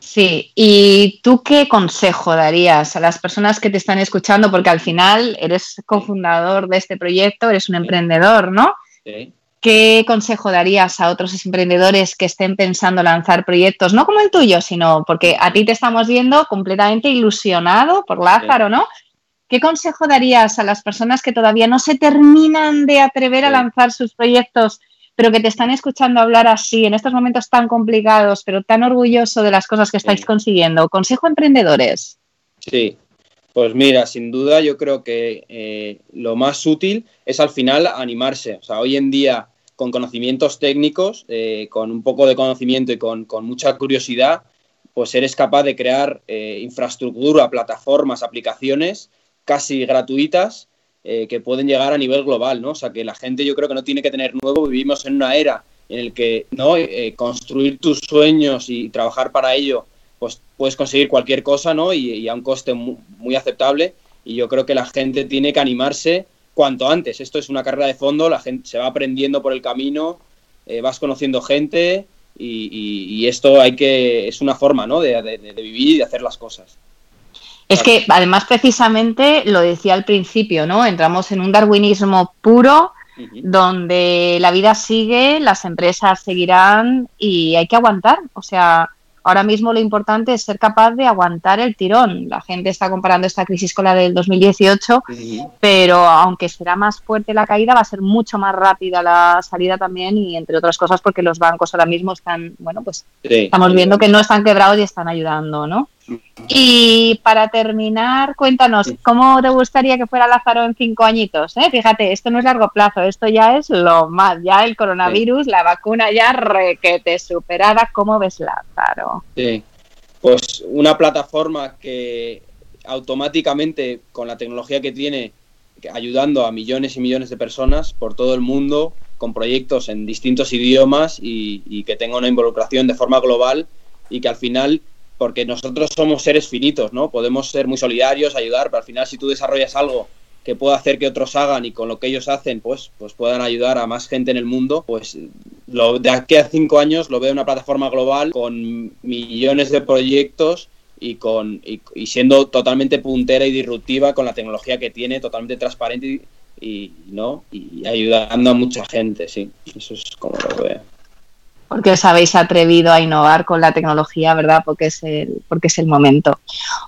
Sí, ¿y tú qué consejo darías a las personas que te están escuchando? Porque al final eres cofundador de este proyecto, eres un emprendedor, ¿no? Sí. ¿Qué consejo darías a otros emprendedores que estén pensando lanzar proyectos, no como el tuyo, sino porque a ti te estamos viendo completamente ilusionado por Lázaro, ¿no? ¿Qué consejo darías a las personas que todavía no se terminan de atrever a lanzar sus proyectos, pero que te están escuchando hablar así en estos momentos tan complicados, pero tan orgulloso de las cosas que estáis consiguiendo? Consejo a emprendedores. Sí, pues mira, sin duda yo creo que eh, lo más útil es al final animarse. O sea, hoy en día con conocimientos técnicos, eh, con un poco de conocimiento y con, con mucha curiosidad, pues eres capaz de crear eh, infraestructura, plataformas, aplicaciones casi gratuitas eh, que pueden llegar a nivel global, ¿no? O sea, que la gente yo creo que no tiene que tener nuevo, vivimos en una era en el que, ¿no? Eh, construir tus sueños y trabajar para ello pues puedes conseguir cualquier cosa, ¿no? Y, a un coste muy, aceptable. Y yo creo que la gente tiene que animarse cuanto antes. Esto es una carrera de fondo, la gente se va aprendiendo por el camino, eh, vas conociendo gente y, esto hay que es una forma ¿no? de, de- de vivir y de hacer las cosas. Es que además precisamente lo decía al principio, ¿no? Entramos en un darwinismo puro donde la vida sigue, las empresas seguirán y hay que aguantar. O sea, ahora mismo lo importante es ser capaz de aguantar el tirón. La gente está comparando esta crisis con la del 2018, pero aunque será más fuerte la caída, va a ser mucho más rápida la salida también y entre otras cosas porque los bancos ahora mismo están, bueno, pues Sí. estamos viendo que no están quebrados y están ayudando, ¿no? Y para terminar, cuéntanos, ¿cómo te gustaría que fuera Lázaro en cinco añitos? eh? Fíjate, esto no es largo plazo, esto ya es lo más, ya el coronavirus, la vacuna ya requete superada. ¿Cómo ves Lázaro? Sí. Pues una plataforma que automáticamente, con la tecnología que tiene, ayudando a millones y millones de personas por todo el mundo, con proyectos en distintos idiomas y, y que tenga una involucración de forma global y que al final, porque nosotros somos seres finitos, ¿no? Podemos ser muy solidarios, ayudar, pero al final si tú desarrollas algo que pueda hacer que otros hagan y con lo que ellos hacen, pues, pues puedan ayudar a más gente en el mundo, pues lo, de aquí a cinco años lo veo una plataforma global con millones de proyectos y con y, y siendo totalmente puntera y disruptiva con la tecnología que tiene, totalmente transparente y, y, no y ayudando a mucha gente, sí, eso es como lo veo. Porque os habéis atrevido a innovar con la tecnología, ¿verdad? Porque es el, porque es el momento.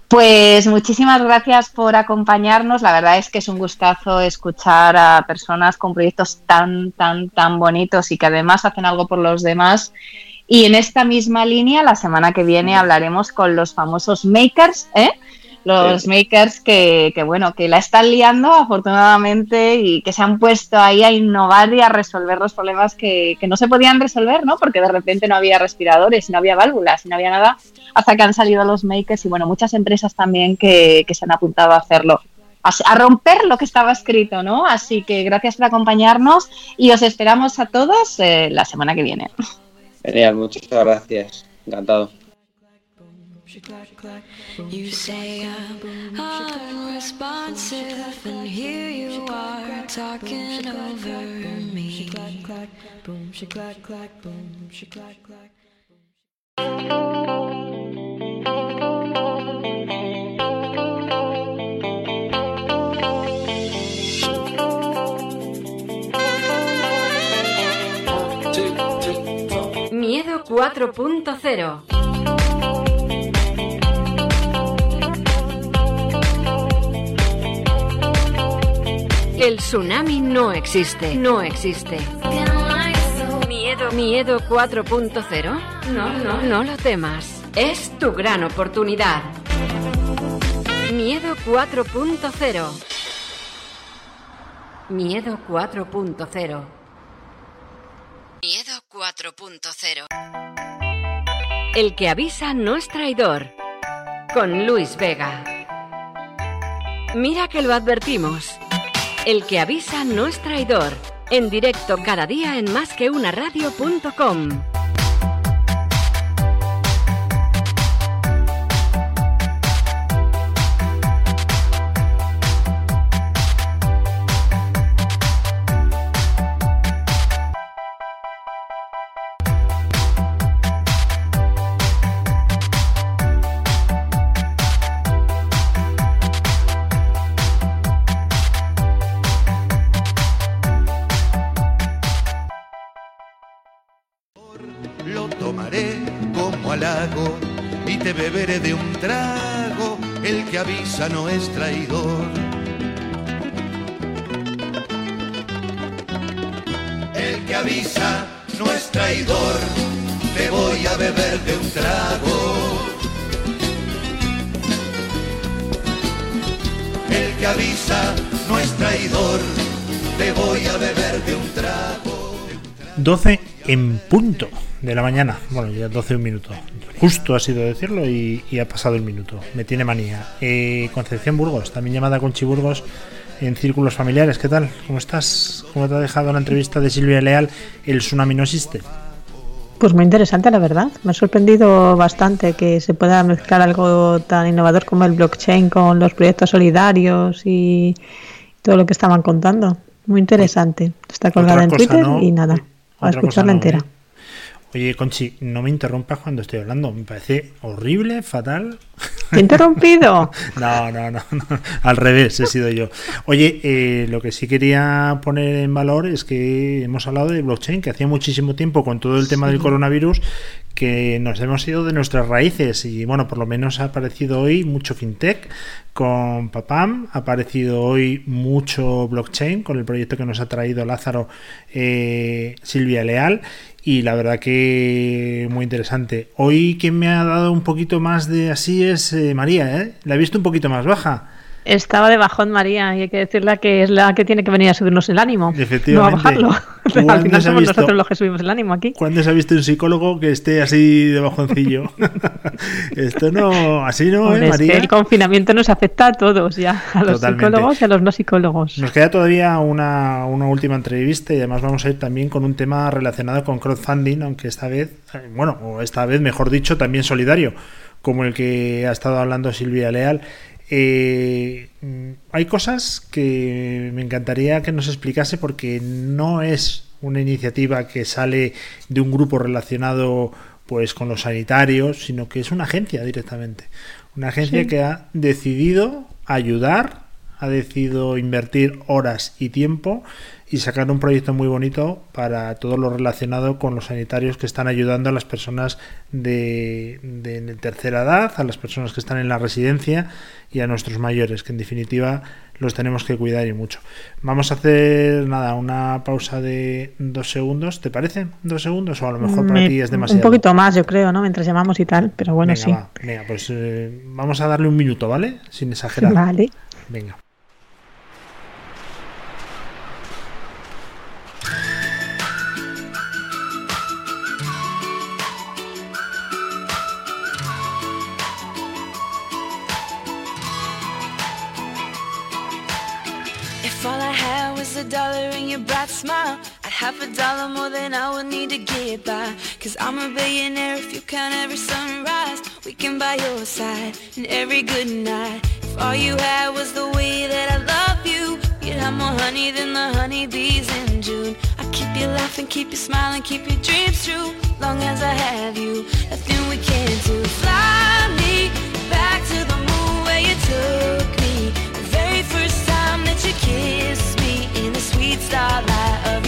Pues muchísimas gracias por acompañarnos. La verdad es que es un gustazo escuchar a personas con proyectos tan, tan, tan bonitos y que además hacen algo por los demás. Y en esta misma línea, la semana que viene hablaremos con los famosos makers, ¿eh? Los makers que, que, bueno, que la están liando afortunadamente y que se han puesto ahí a innovar y a resolver los problemas que, que no se podían resolver, ¿no? Porque de repente no había respiradores, no había válvulas, no había nada, hasta que han salido los makers y bueno, muchas empresas también que, que se han apuntado a hacerlo. A, a romper lo que estaba escrito, ¿no? Así que gracias por acompañarnos y os esperamos a todos eh, la semana que viene. Genial, muchas gracias. Encantado. You say I'm unresponsive, and here you are talking over me. Boom, clack, clack, boom, clack, clack. Miedo 4.0 El tsunami no existe, no existe. Miedo, miedo 4.0. No, no, no lo temas. Es tu gran oportunidad. Miedo 4.0. Miedo 4.0. Miedo 4.0. El que avisa no es traidor. Con Luis Vega. Mira que lo advertimos. El que avisa no es traidor. En directo cada día en másqueunaradio.com. Lo de un trago. El que avisa no es traidor. El que avisa no es traidor. Te voy a beber de un trago. El que avisa no es traidor. Te voy a beber de un trago. 12 en punto de la mañana. Bueno, ya 12 un minuto. Justo ha sido decirlo y, y ha pasado el minuto. Me tiene manía. Eh, Concepción Burgos, también llamada Conchi Burgos en Círculos Familiares. ¿Qué tal? ¿Cómo estás? ¿Cómo te ha dejado la entrevista de Silvia Leal? El tsunami no existe. Pues muy interesante, la verdad. Me ha sorprendido bastante que se pueda mezclar algo tan innovador como el blockchain con los proyectos solidarios y todo lo que estaban contando. Muy interesante. Está colgada en Twitter ¿no? y nada, a escucharla no, entera. ¿eh? Oye, Conchi, no me interrumpas cuando estoy hablando. Me parece horrible, fatal. ¿Te he interrumpido? no, no, no, no, Al revés, he sido yo. Oye, eh, lo que sí quería poner en valor es que hemos hablado de blockchain, que hacía muchísimo tiempo con todo el tema del coronavirus que nos hemos ido de nuestras raíces y bueno, por lo menos ha aparecido hoy mucho fintech con Papam, ha aparecido hoy mucho blockchain con el proyecto que nos ha traído Lázaro eh, Silvia Leal y la verdad que muy interesante. Hoy quien me ha dado un poquito más de así es eh, María, ¿eh? La he visto un poquito más baja. Estaba de bajón María y hay que decirle que es la que tiene que venir a subirnos el ánimo. Efectivamente. No a bajarlo. Al final somos nosotros los que subimos el ánimo aquí. ¿Cuándo se ha visto un psicólogo que esté así de bajoncillo? Esto no, así no, ¿eh, María? el confinamiento nos afecta a todos ya, a los psicólogos y a los no psicólogos. Nos queda todavía una, una última entrevista y además vamos a ir también con un tema relacionado con crowdfunding, aunque esta vez, bueno, o esta vez mejor dicho, también solidario, como el que ha estado hablando Silvia Leal. Eh, hay cosas que me encantaría que nos explicase porque no es una iniciativa que sale de un grupo relacionado pues con los sanitarios, sino que es una agencia directamente. Una agencia que ha decidido ayudar, ha decidido invertir horas y tiempo y sacar un proyecto muy bonito para todo lo relacionado con los sanitarios que están ayudando a las personas de, de, tercera edad, a las personas que están en la residencia y a nuestros mayores, que en definitiva los tenemos que cuidar y mucho. Vamos a hacer nada, una pausa de dos segundos, ¿te parece? ¿Dos segundos? O a lo mejor para ti es demasiado. Un poquito más, yo creo, ¿no? Mientras llamamos y tal, pero bueno, sí. venga, pues eh, vamos a darle un minuto, ¿vale? Sin exagerar. Vale. Venga. A dollar in your bright smile I'd have a dollar more than I would need to get by. Cause I'm a billionaire if you count every sunrise. We can buy your side and every good night. If all you had was the way that I love you You'd have more honey than the honeybees in June. I keep you laughing, keep you smiling, keep your dreams true Long as I have you, nothing we can't do. Fly starlight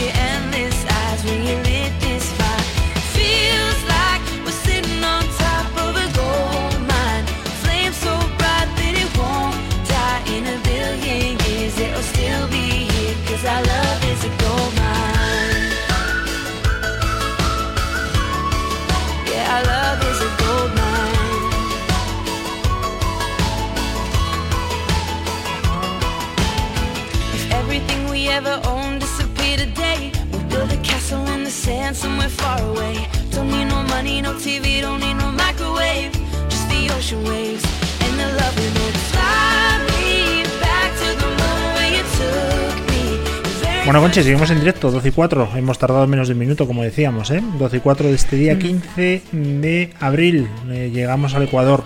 sand somewhere far away. Don't need no money, no TV, don't need no microwave. Just the ocean waves and the love we made. Fly Bueno, Conche, seguimos en directo, 12 y 4. Hemos tardado menos de un minuto, como decíamos, ¿eh? 12 y 4 de este día 15 de abril. Eh, llegamos al Ecuador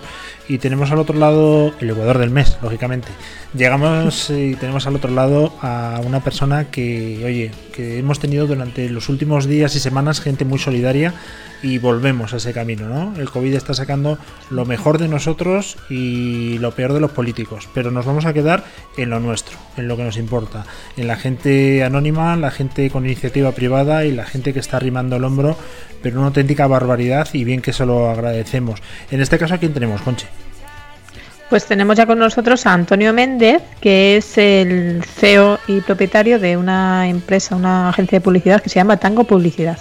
y tenemos al otro lado, el Ecuador del mes, lógicamente. Llegamos y tenemos al otro lado a una persona que, oye, que hemos tenido durante los últimos días y semanas gente muy solidaria y volvemos a ese camino, ¿no? El COVID está sacando lo mejor de nosotros y lo peor de los políticos, pero nos vamos a quedar en lo nuestro, en lo que nos importa, en la gente anónima, la gente con iniciativa privada y la gente que está arrimando el hombro, pero una auténtica barbaridad y bien que se lo agradecemos. En este caso, ¿a quién tenemos, Conche? Pues tenemos ya con nosotros a Antonio Méndez, que es el CEO y propietario de una empresa, una agencia de publicidad que se llama Tango Publicidad.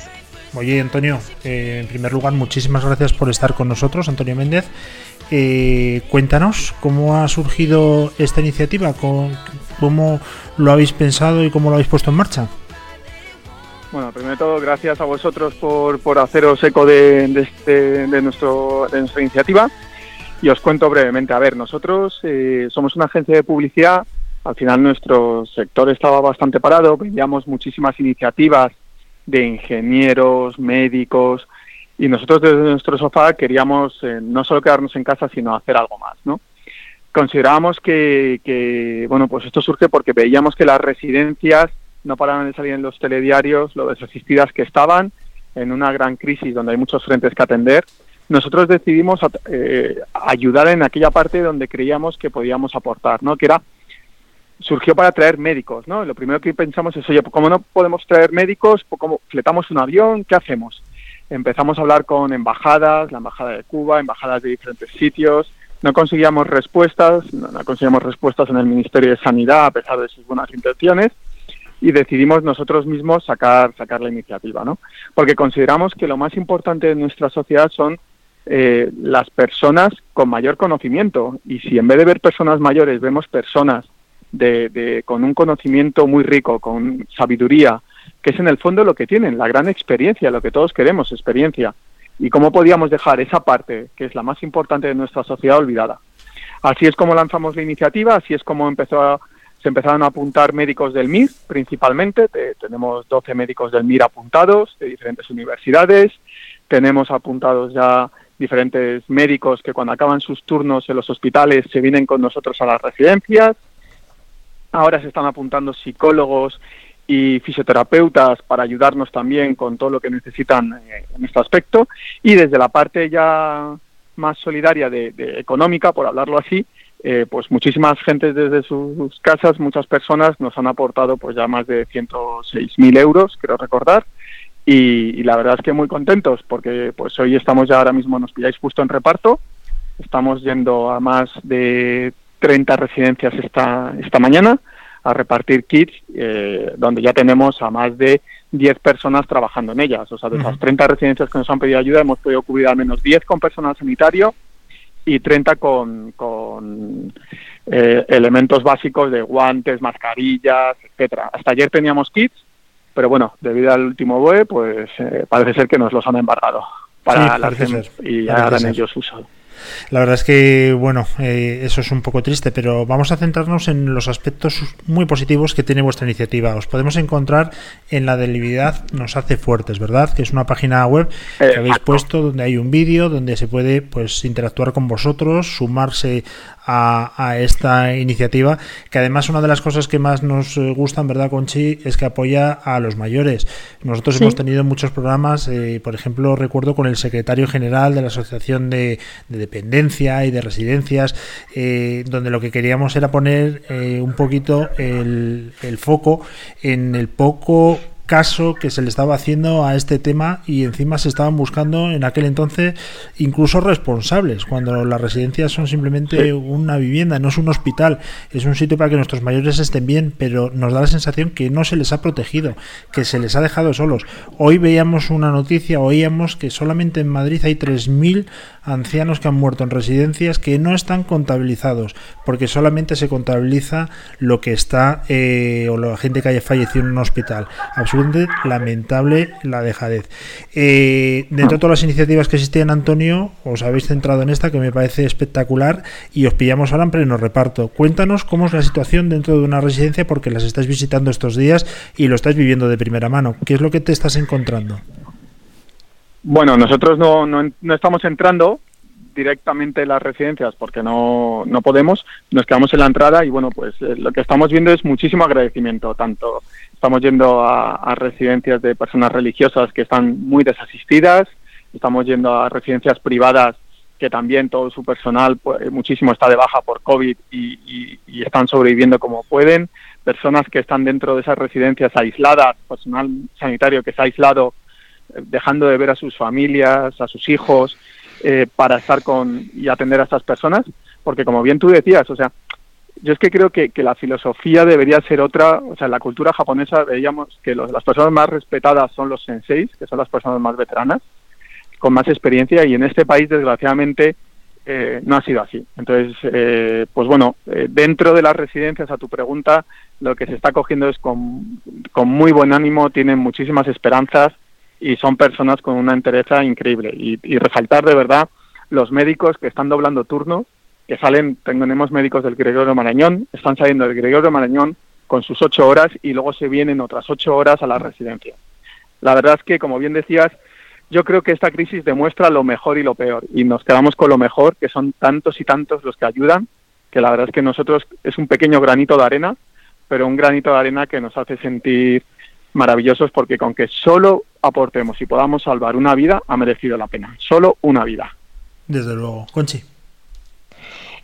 Oye, Antonio, eh, en primer lugar, muchísimas gracias por estar con nosotros, Antonio Méndez. Eh, cuéntanos cómo ha surgido esta iniciativa, cómo lo habéis pensado y cómo lo habéis puesto en marcha. Bueno, primero de todo, gracias a vosotros por, por haceros eco de, este, de, nuestro, de nuestra iniciativa. Y os cuento brevemente. A ver, nosotros eh, somos una agencia de publicidad. Al final nuestro sector estaba bastante parado. Veíamos muchísimas iniciativas de ingenieros, médicos, y nosotros desde nuestro sofá queríamos eh, no solo quedarnos en casa, sino hacer algo más, ¿no? Considerábamos que, bueno, pues esto surge porque veíamos que las residencias no paraban de salir en los telediarios, lo desasistidas que estaban, en una gran crisis donde hay muchos frentes que atender, nosotros decidimos eh, ayudar en aquella parte donde creíamos que podíamos aportar, ¿no? Que era surgió para traer médicos, ¿no? Lo primero que pensamos es, oye, como no podemos traer médicos, ¿cómo fletamos un avión? ¿Qué hacemos? Empezamos a hablar con embajadas, la embajada de Cuba, embajadas de diferentes sitios. No conseguíamos respuestas, no, no conseguíamos respuestas en el Ministerio de Sanidad a pesar de sus buenas intenciones y decidimos nosotros mismos sacar sacar la iniciativa, ¿no? Porque consideramos que lo más importante de nuestra sociedad son eh, las personas con mayor conocimiento y si en vez de ver personas mayores vemos personas de, con un conocimiento muy rico, con sabiduría, que es en el fondo lo que tienen, la gran experiencia, lo que todos queremos, experiencia. Y cómo podíamos dejar esa parte, que es la más importante de nuestra sociedad, olvidada. Así es como lanzamos la iniciativa, así es como empezó se empezaron a apuntar médicos del MIR, principalmente. tenemos 12 médicos del MIR apuntados, de diferentes universidades. Tenemos apuntados ya diferentes médicos que cuando acaban sus turnos en los hospitales se vienen con nosotros a las residencias. Ahora se están apuntando psicólogos y fisioterapeutas para ayudarnos también con todo lo que necesitan eh, en este aspecto. Y desde la parte ya más solidaria de, económica, por hablarlo así, eh, pues muchísimas gentes desde sus casas, muchas personas nos han aportado pues ya más de 106.000 euros, quiero recordar, y, la verdad es que muy contentos porque pues hoy estamos ya ahora mismo, nos pilláis justo en reparto, estamos yendo a más de 30 residencias esta, esta mañana a repartir kits, eh, donde ya tenemos a más de 10 personas trabajando en ellas. O sea, de esas 30 residencias que nos han pedido ayuda, hemos podido cubrir al menos 10 con personal sanitario y 30 con, con eh, elementos básicos de guantes, mascarillas, etcétera. Hasta ayer teníamos kits, pero bueno, debido al último BOE, pues eh, parece ser que nos los han embargado para las y ya harán ellos uso. La verdad es que, bueno, eh, eso es un poco triste, pero vamos a centrarnos en los aspectos muy positivos que tiene vuestra iniciativa. Os podemos encontrar en la debilidad nos hace fuertes, ¿verdad? Que es una página web que habéis puesto donde hay un vídeo donde se puede pues interactuar con vosotros, sumarse a, esta iniciativa, que además una de las cosas que más nos eh, gustan, ¿verdad, Conchi? Es que apoya a los mayores. Nosotros hemos tenido muchos programas, eh, por ejemplo, recuerdo con el secretario general de la Asociación de, Dependencia y de Residencias, eh, donde lo que queríamos era poner un poquito el, el foco en el poco caso que se le estaba haciendo a este tema y encima se estaban buscando en aquel entonces incluso responsables, cuando las residencias son simplemente una vivienda, no es un hospital, es un sitio para que nuestros mayores estén bien, pero nos da la sensación que no se les ha protegido, que se les ha dejado solos. Hoy veíamos una noticia, oíamos que solamente en Madrid hay 3.000 ancianos que han muerto en residencias que no están contabilizados, porque solamente se contabiliza lo que está eh, o la gente que haya fallecido en un hospital lamentable la dejadez. Eh, dentro de todas las iniciativas que existían, Antonio, os habéis centrado en esta que me parece espectacular y os pillamos ahora en pleno reparto. Cuéntanos cómo es la situación dentro de una residencia porque las estás visitando estos días y lo estás viviendo de primera mano. ¿Qué es lo que te estás encontrando? Bueno, nosotros no, no, no estamos entrando, directamente las residencias porque no, no podemos, nos quedamos en la entrada y bueno, pues eh, lo que estamos viendo es muchísimo agradecimiento, tanto estamos yendo a, residencias de personas religiosas que están muy desasistidas, estamos yendo a residencias privadas que también todo su personal pues, muchísimo está de baja por COVID y, y, están sobreviviendo como pueden, personas que están dentro de esas residencias aisladas, personal sanitario que se ha aislado dejando de ver a sus familias, a sus hijos, eh, para estar con y atender a estas personas, porque como bien tú decías, o sea, yo es que creo que, la filosofía debería ser otra, o sea, en la cultura japonesa veíamos que las personas más respetadas son los senseis, que son las personas más veteranas, con más experiencia, y en este país, desgraciadamente, eh, no ha sido así. Entonces, eh, pues bueno, dentro de las residencias, a tu pregunta, lo que se está cogiendo es con, con muy buen ánimo, tienen muchísimas esperanzas, y son personas con una entereza increíble. Y, resaltar de verdad los médicos que están doblando turnos, que salen, tenemos médicos del Gregorio Marañón, están saliendo del Gregorio Marañón con sus ocho horas y luego se vienen otras ocho horas a la residencia. La verdad es que, como bien decías, yo creo que esta crisis demuestra lo mejor y lo peor y nos quedamos con lo mejor, que son tantos y tantos los que ayudan, que la verdad es que nosotros es un pequeño granito de arena, pero un granito de arena que nos hace sentir maravillosos porque con que solo aportemos y podamos salvar una vida, ha merecido la pena. Solo una vida. Desde luego. Conchi.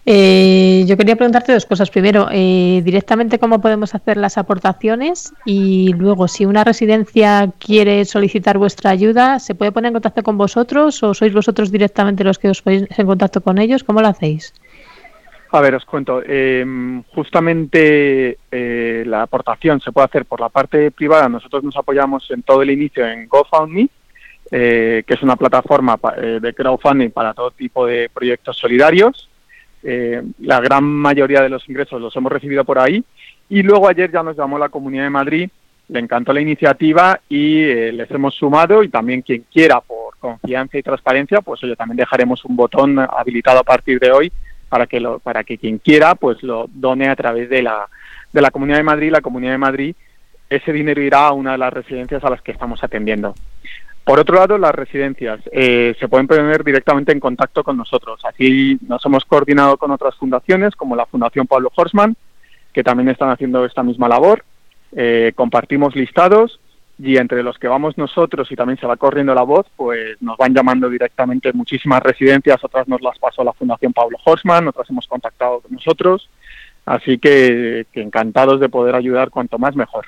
Eh, yo quería preguntarte dos cosas. Primero, eh, directamente cómo podemos hacer las aportaciones y luego, si una residencia quiere solicitar vuestra ayuda, ¿se puede poner en contacto con vosotros o sois vosotros directamente los que os ponéis en contacto con ellos? ¿Cómo lo hacéis? A ver, os cuento. Eh, justamente eh, la aportación se puede hacer por la parte privada. Nosotros nos apoyamos en todo el inicio en GoFundMe, eh, que es una plataforma eh, de crowdfunding para todo tipo de proyectos solidarios. Eh, la gran mayoría de los ingresos los hemos recibido por ahí. Y luego ayer ya nos llamó la Comunidad de Madrid, le encantó la iniciativa y les hemos sumado y también quien quiera por confianza y transparencia, pues oye, también dejaremos un botón habilitado a partir de hoy para que lo, para que quien quiera pues lo done a través de la de la Comunidad de Madrid. La Comunidad de Madrid ese dinero irá a una de las residencias a las que estamos atendiendo. Por otro lado, las residencias eh, se pueden poner directamente en contacto con nosotros. Así nos hemos coordinado con otras fundaciones, como la Fundación Pablo Horsman, que también están haciendo esta misma labor. Eh, compartimos listados y entre los que vamos nosotros y también se va corriendo la voz, pues nos van llamando directamente muchísimas residencias, otras nos las pasó la Fundación Pablo Horsman, otras hemos contactado con nosotros. Así que, que encantados de poder ayudar cuanto más mejor.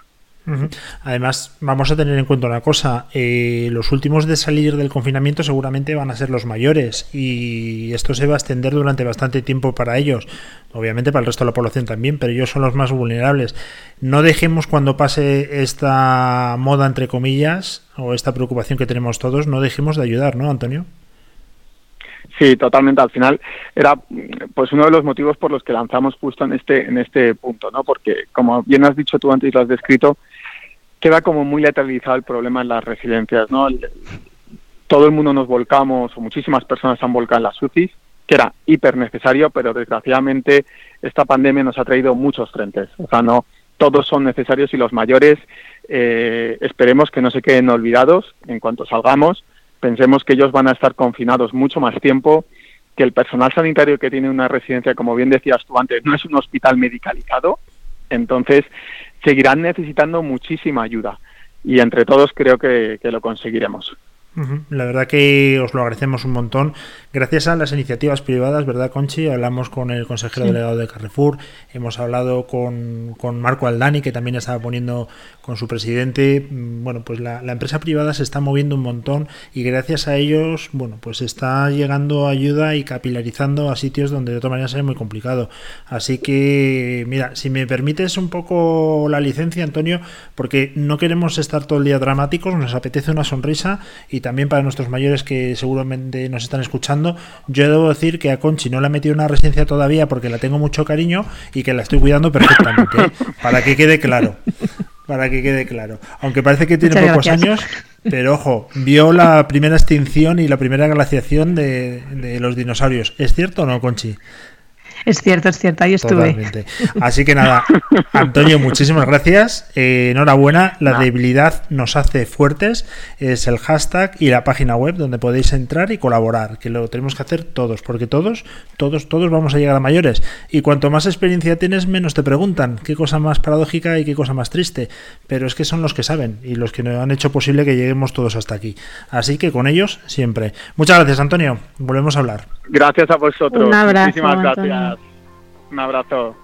Además, vamos a tener en cuenta una cosa, eh, los últimos de salir del confinamiento seguramente van a ser los mayores y esto se va a extender durante bastante tiempo para ellos, obviamente para el resto de la población también, pero ellos son los más vulnerables. No dejemos cuando pase esta moda, entre comillas, o esta preocupación que tenemos todos, no dejemos de ayudar, ¿no, Antonio? Sí, totalmente. Al final era pues uno de los motivos por los que lanzamos justo en este en este punto, ¿no? Porque como bien has dicho tú antes y lo has descrito, queda como muy lateralizado el problema en las residencias, ¿no? Todo el mundo nos volcamos o muchísimas personas han volcado en las UCIs, que era hiper necesario, pero desgraciadamente esta pandemia nos ha traído muchos frentes. O sea, no todos son necesarios y los mayores eh, esperemos que no se queden olvidados en cuanto salgamos. Pensemos que ellos van a estar confinados mucho más tiempo, que el personal sanitario que tiene una residencia, como bien decías tú antes, no es un hospital medicalizado, entonces seguirán necesitando muchísima ayuda y entre todos creo que, que lo conseguiremos. La verdad que os lo agradecemos un montón. Gracias a las iniciativas privadas, ¿verdad, Conchi? Hablamos con el consejero Sí. delegado de Carrefour, hemos hablado con, con Marco Aldani, que también estaba poniendo con su presidente. Mm, Bueno, pues la, la empresa privada se está moviendo un montón y gracias a ellos, bueno, pues está llegando ayuda y capilarizando a sitios donde de otra manera sería muy complicado. Así que, mira, si me permites un poco la licencia, Antonio, porque no queremos estar todo el día dramáticos, nos apetece una sonrisa y también para nuestros mayores que seguramente nos están escuchando, yo debo decir que a Conchi no la he metido en una residencia todavía porque la tengo mucho cariño y que la estoy cuidando perfectamente, ¿eh? para que quede claro. Para que quede claro. Aunque parece que tiene Muchas pocos gracias. años, pero ojo, vio la primera extinción y la primera glaciación de, de los dinosaurios. ¿Es cierto o no, Conchi? Es cierto, es cierto, ahí estuve. Totalmente. Así que nada, Antonio, muchísimas gracias. Eh, enhorabuena, la debilidad nos hace fuertes. Es el hashtag y la página web donde podéis entrar y colaborar, que lo tenemos que hacer todos, porque todos, todos, todos vamos a llegar a mayores. Y cuanto más experiencia tienes, menos te preguntan qué cosa más paradójica y qué cosa más triste. Pero es que son los que saben y los que nos han hecho posible que lleguemos todos hasta aquí. Así que con ellos siempre. Muchas gracias, Antonio. Volvemos a hablar. Gracias a vosotros. Un abrazo, Muchísimas gracias. Antonio. Un abrazo.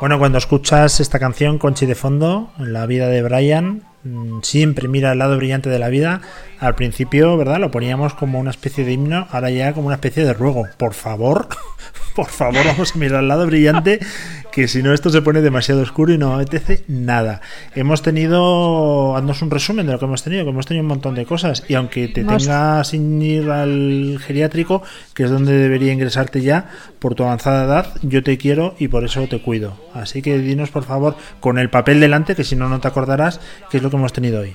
Bueno, cuando escuchas esta canción, Conchi de fondo, la vida de Brian, mm, siempre mira el lado brillante de la vida. Al principio, ¿verdad? Lo poníamos como una especie de himno, ahora ya como una especie de ruego. Por favor, por favor, vamos a mirar el lado brillante, que si no esto se pone demasiado oscuro y no apetece nada. Hemos tenido, haznos un resumen de lo que hemos tenido, que hemos tenido un montón de cosas. Y aunque te Hemos- tenga sin ir al geriátrico, que es donde debería ingresarte ya, por tu avanzada edad, yo te quiero y por eso te cuido. Así que dinos, por favor, con el papel delante, que si no, no te acordarás, qué es lo que hemos tenido hoy.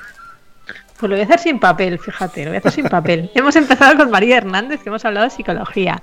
Pues lo voy a hacer sin papel, fíjate, lo voy a hacer sin papel. hemos empezado con María Hernández, que hemos hablado de psicología.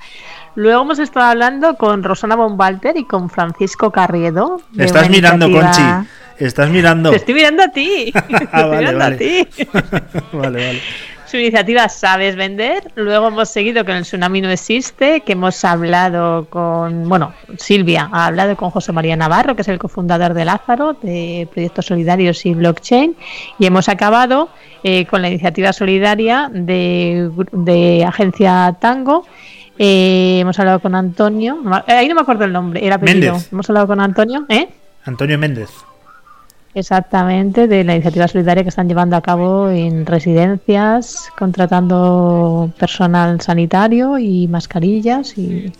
Luego hemos estado hablando con Rosana Bonvalter y con Francisco Carriedo. de Estás mirando, iniciativa- Conchi. Estás mirando. Te estoy mirando a ti. Te estoy Ah, vale, mirando vale. a ti. vale, vale. Su iniciativa Sabes Vender. Luego hemos seguido con el Tsunami No Existe, que hemos hablado con, bueno, Silvia ha hablado con José María Navarro, que es el cofundador de Lázaro, de Proyectos Solidarios y Blockchain. Y hemos acabado eh, con la iniciativa solidaria de, de Agencia Tango. Eh, hemos hablado con Antonio, eh, ahí no me acuerdo el nombre, era apellido. Méndez. Hemos hablado con Antonio, ¿eh? Antonio Méndez. Exactamente, de la iniciativa solidaria que están llevando a cabo en residencias, contratando personal sanitario y mascarillas y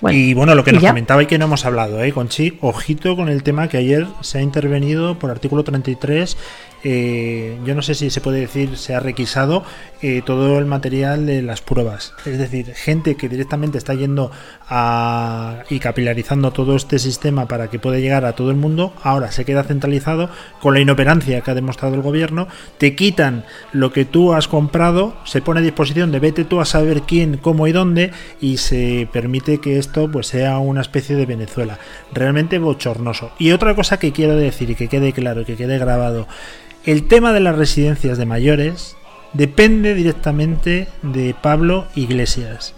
bueno, y bueno, lo que nos ya. comentaba y que no hemos hablado, ¿eh, Conchi? Ojito con el tema que ayer se ha intervenido por artículo 33. Eh, yo no sé si se puede decir, se ha requisado eh, todo el material de las pruebas. Es decir, gente que directamente está yendo a, y capilarizando todo este sistema para que pueda llegar a todo el mundo, ahora se queda centralizado con la inoperancia que ha demostrado el gobierno. Te quitan lo que tú has comprado, se pone a disposición de vete tú a saber quién, cómo y dónde, y se permite que esto pues sea una especie de Venezuela. Realmente bochornoso. Y otra cosa que quiero decir y que quede claro, que quede grabado, el tema de las residencias de mayores depende directamente de Pablo Iglesias.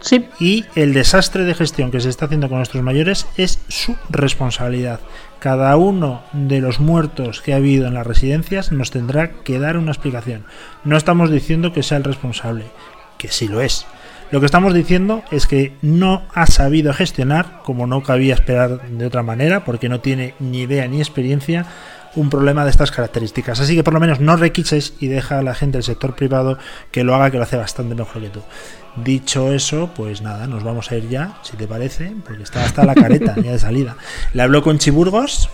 Sí. Y el desastre de gestión que se está haciendo con nuestros mayores es su responsabilidad. Cada uno de los muertos que ha habido en las residencias nos tendrá que dar una explicación. No estamos diciendo que sea el responsable, que sí lo es. Lo que estamos diciendo es que no ha sabido gestionar, como no cabía esperar de otra manera, porque no tiene ni idea ni experiencia, un problema de estas características. Así que por lo menos no requises y deja a la gente del sector privado que lo haga, que lo hace bastante mejor que tú. Dicho eso, pues nada, nos vamos a ir ya, si te parece, porque está hasta la careta ya de salida. Le hablo con Chiburgos,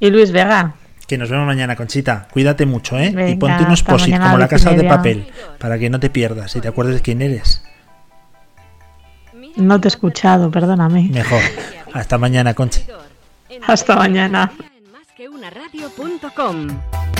y Luis Vega. que nos vemos mañana, Conchita. Cuídate mucho, ¿eh? y ponte unos hasta posit mañana como la casa de papel, para que no te pierdas y te acuerdes quién eres. No te he escuchado, perdóname. Mejor. Hasta mañana, Conchi. Hasta mañana. radio.com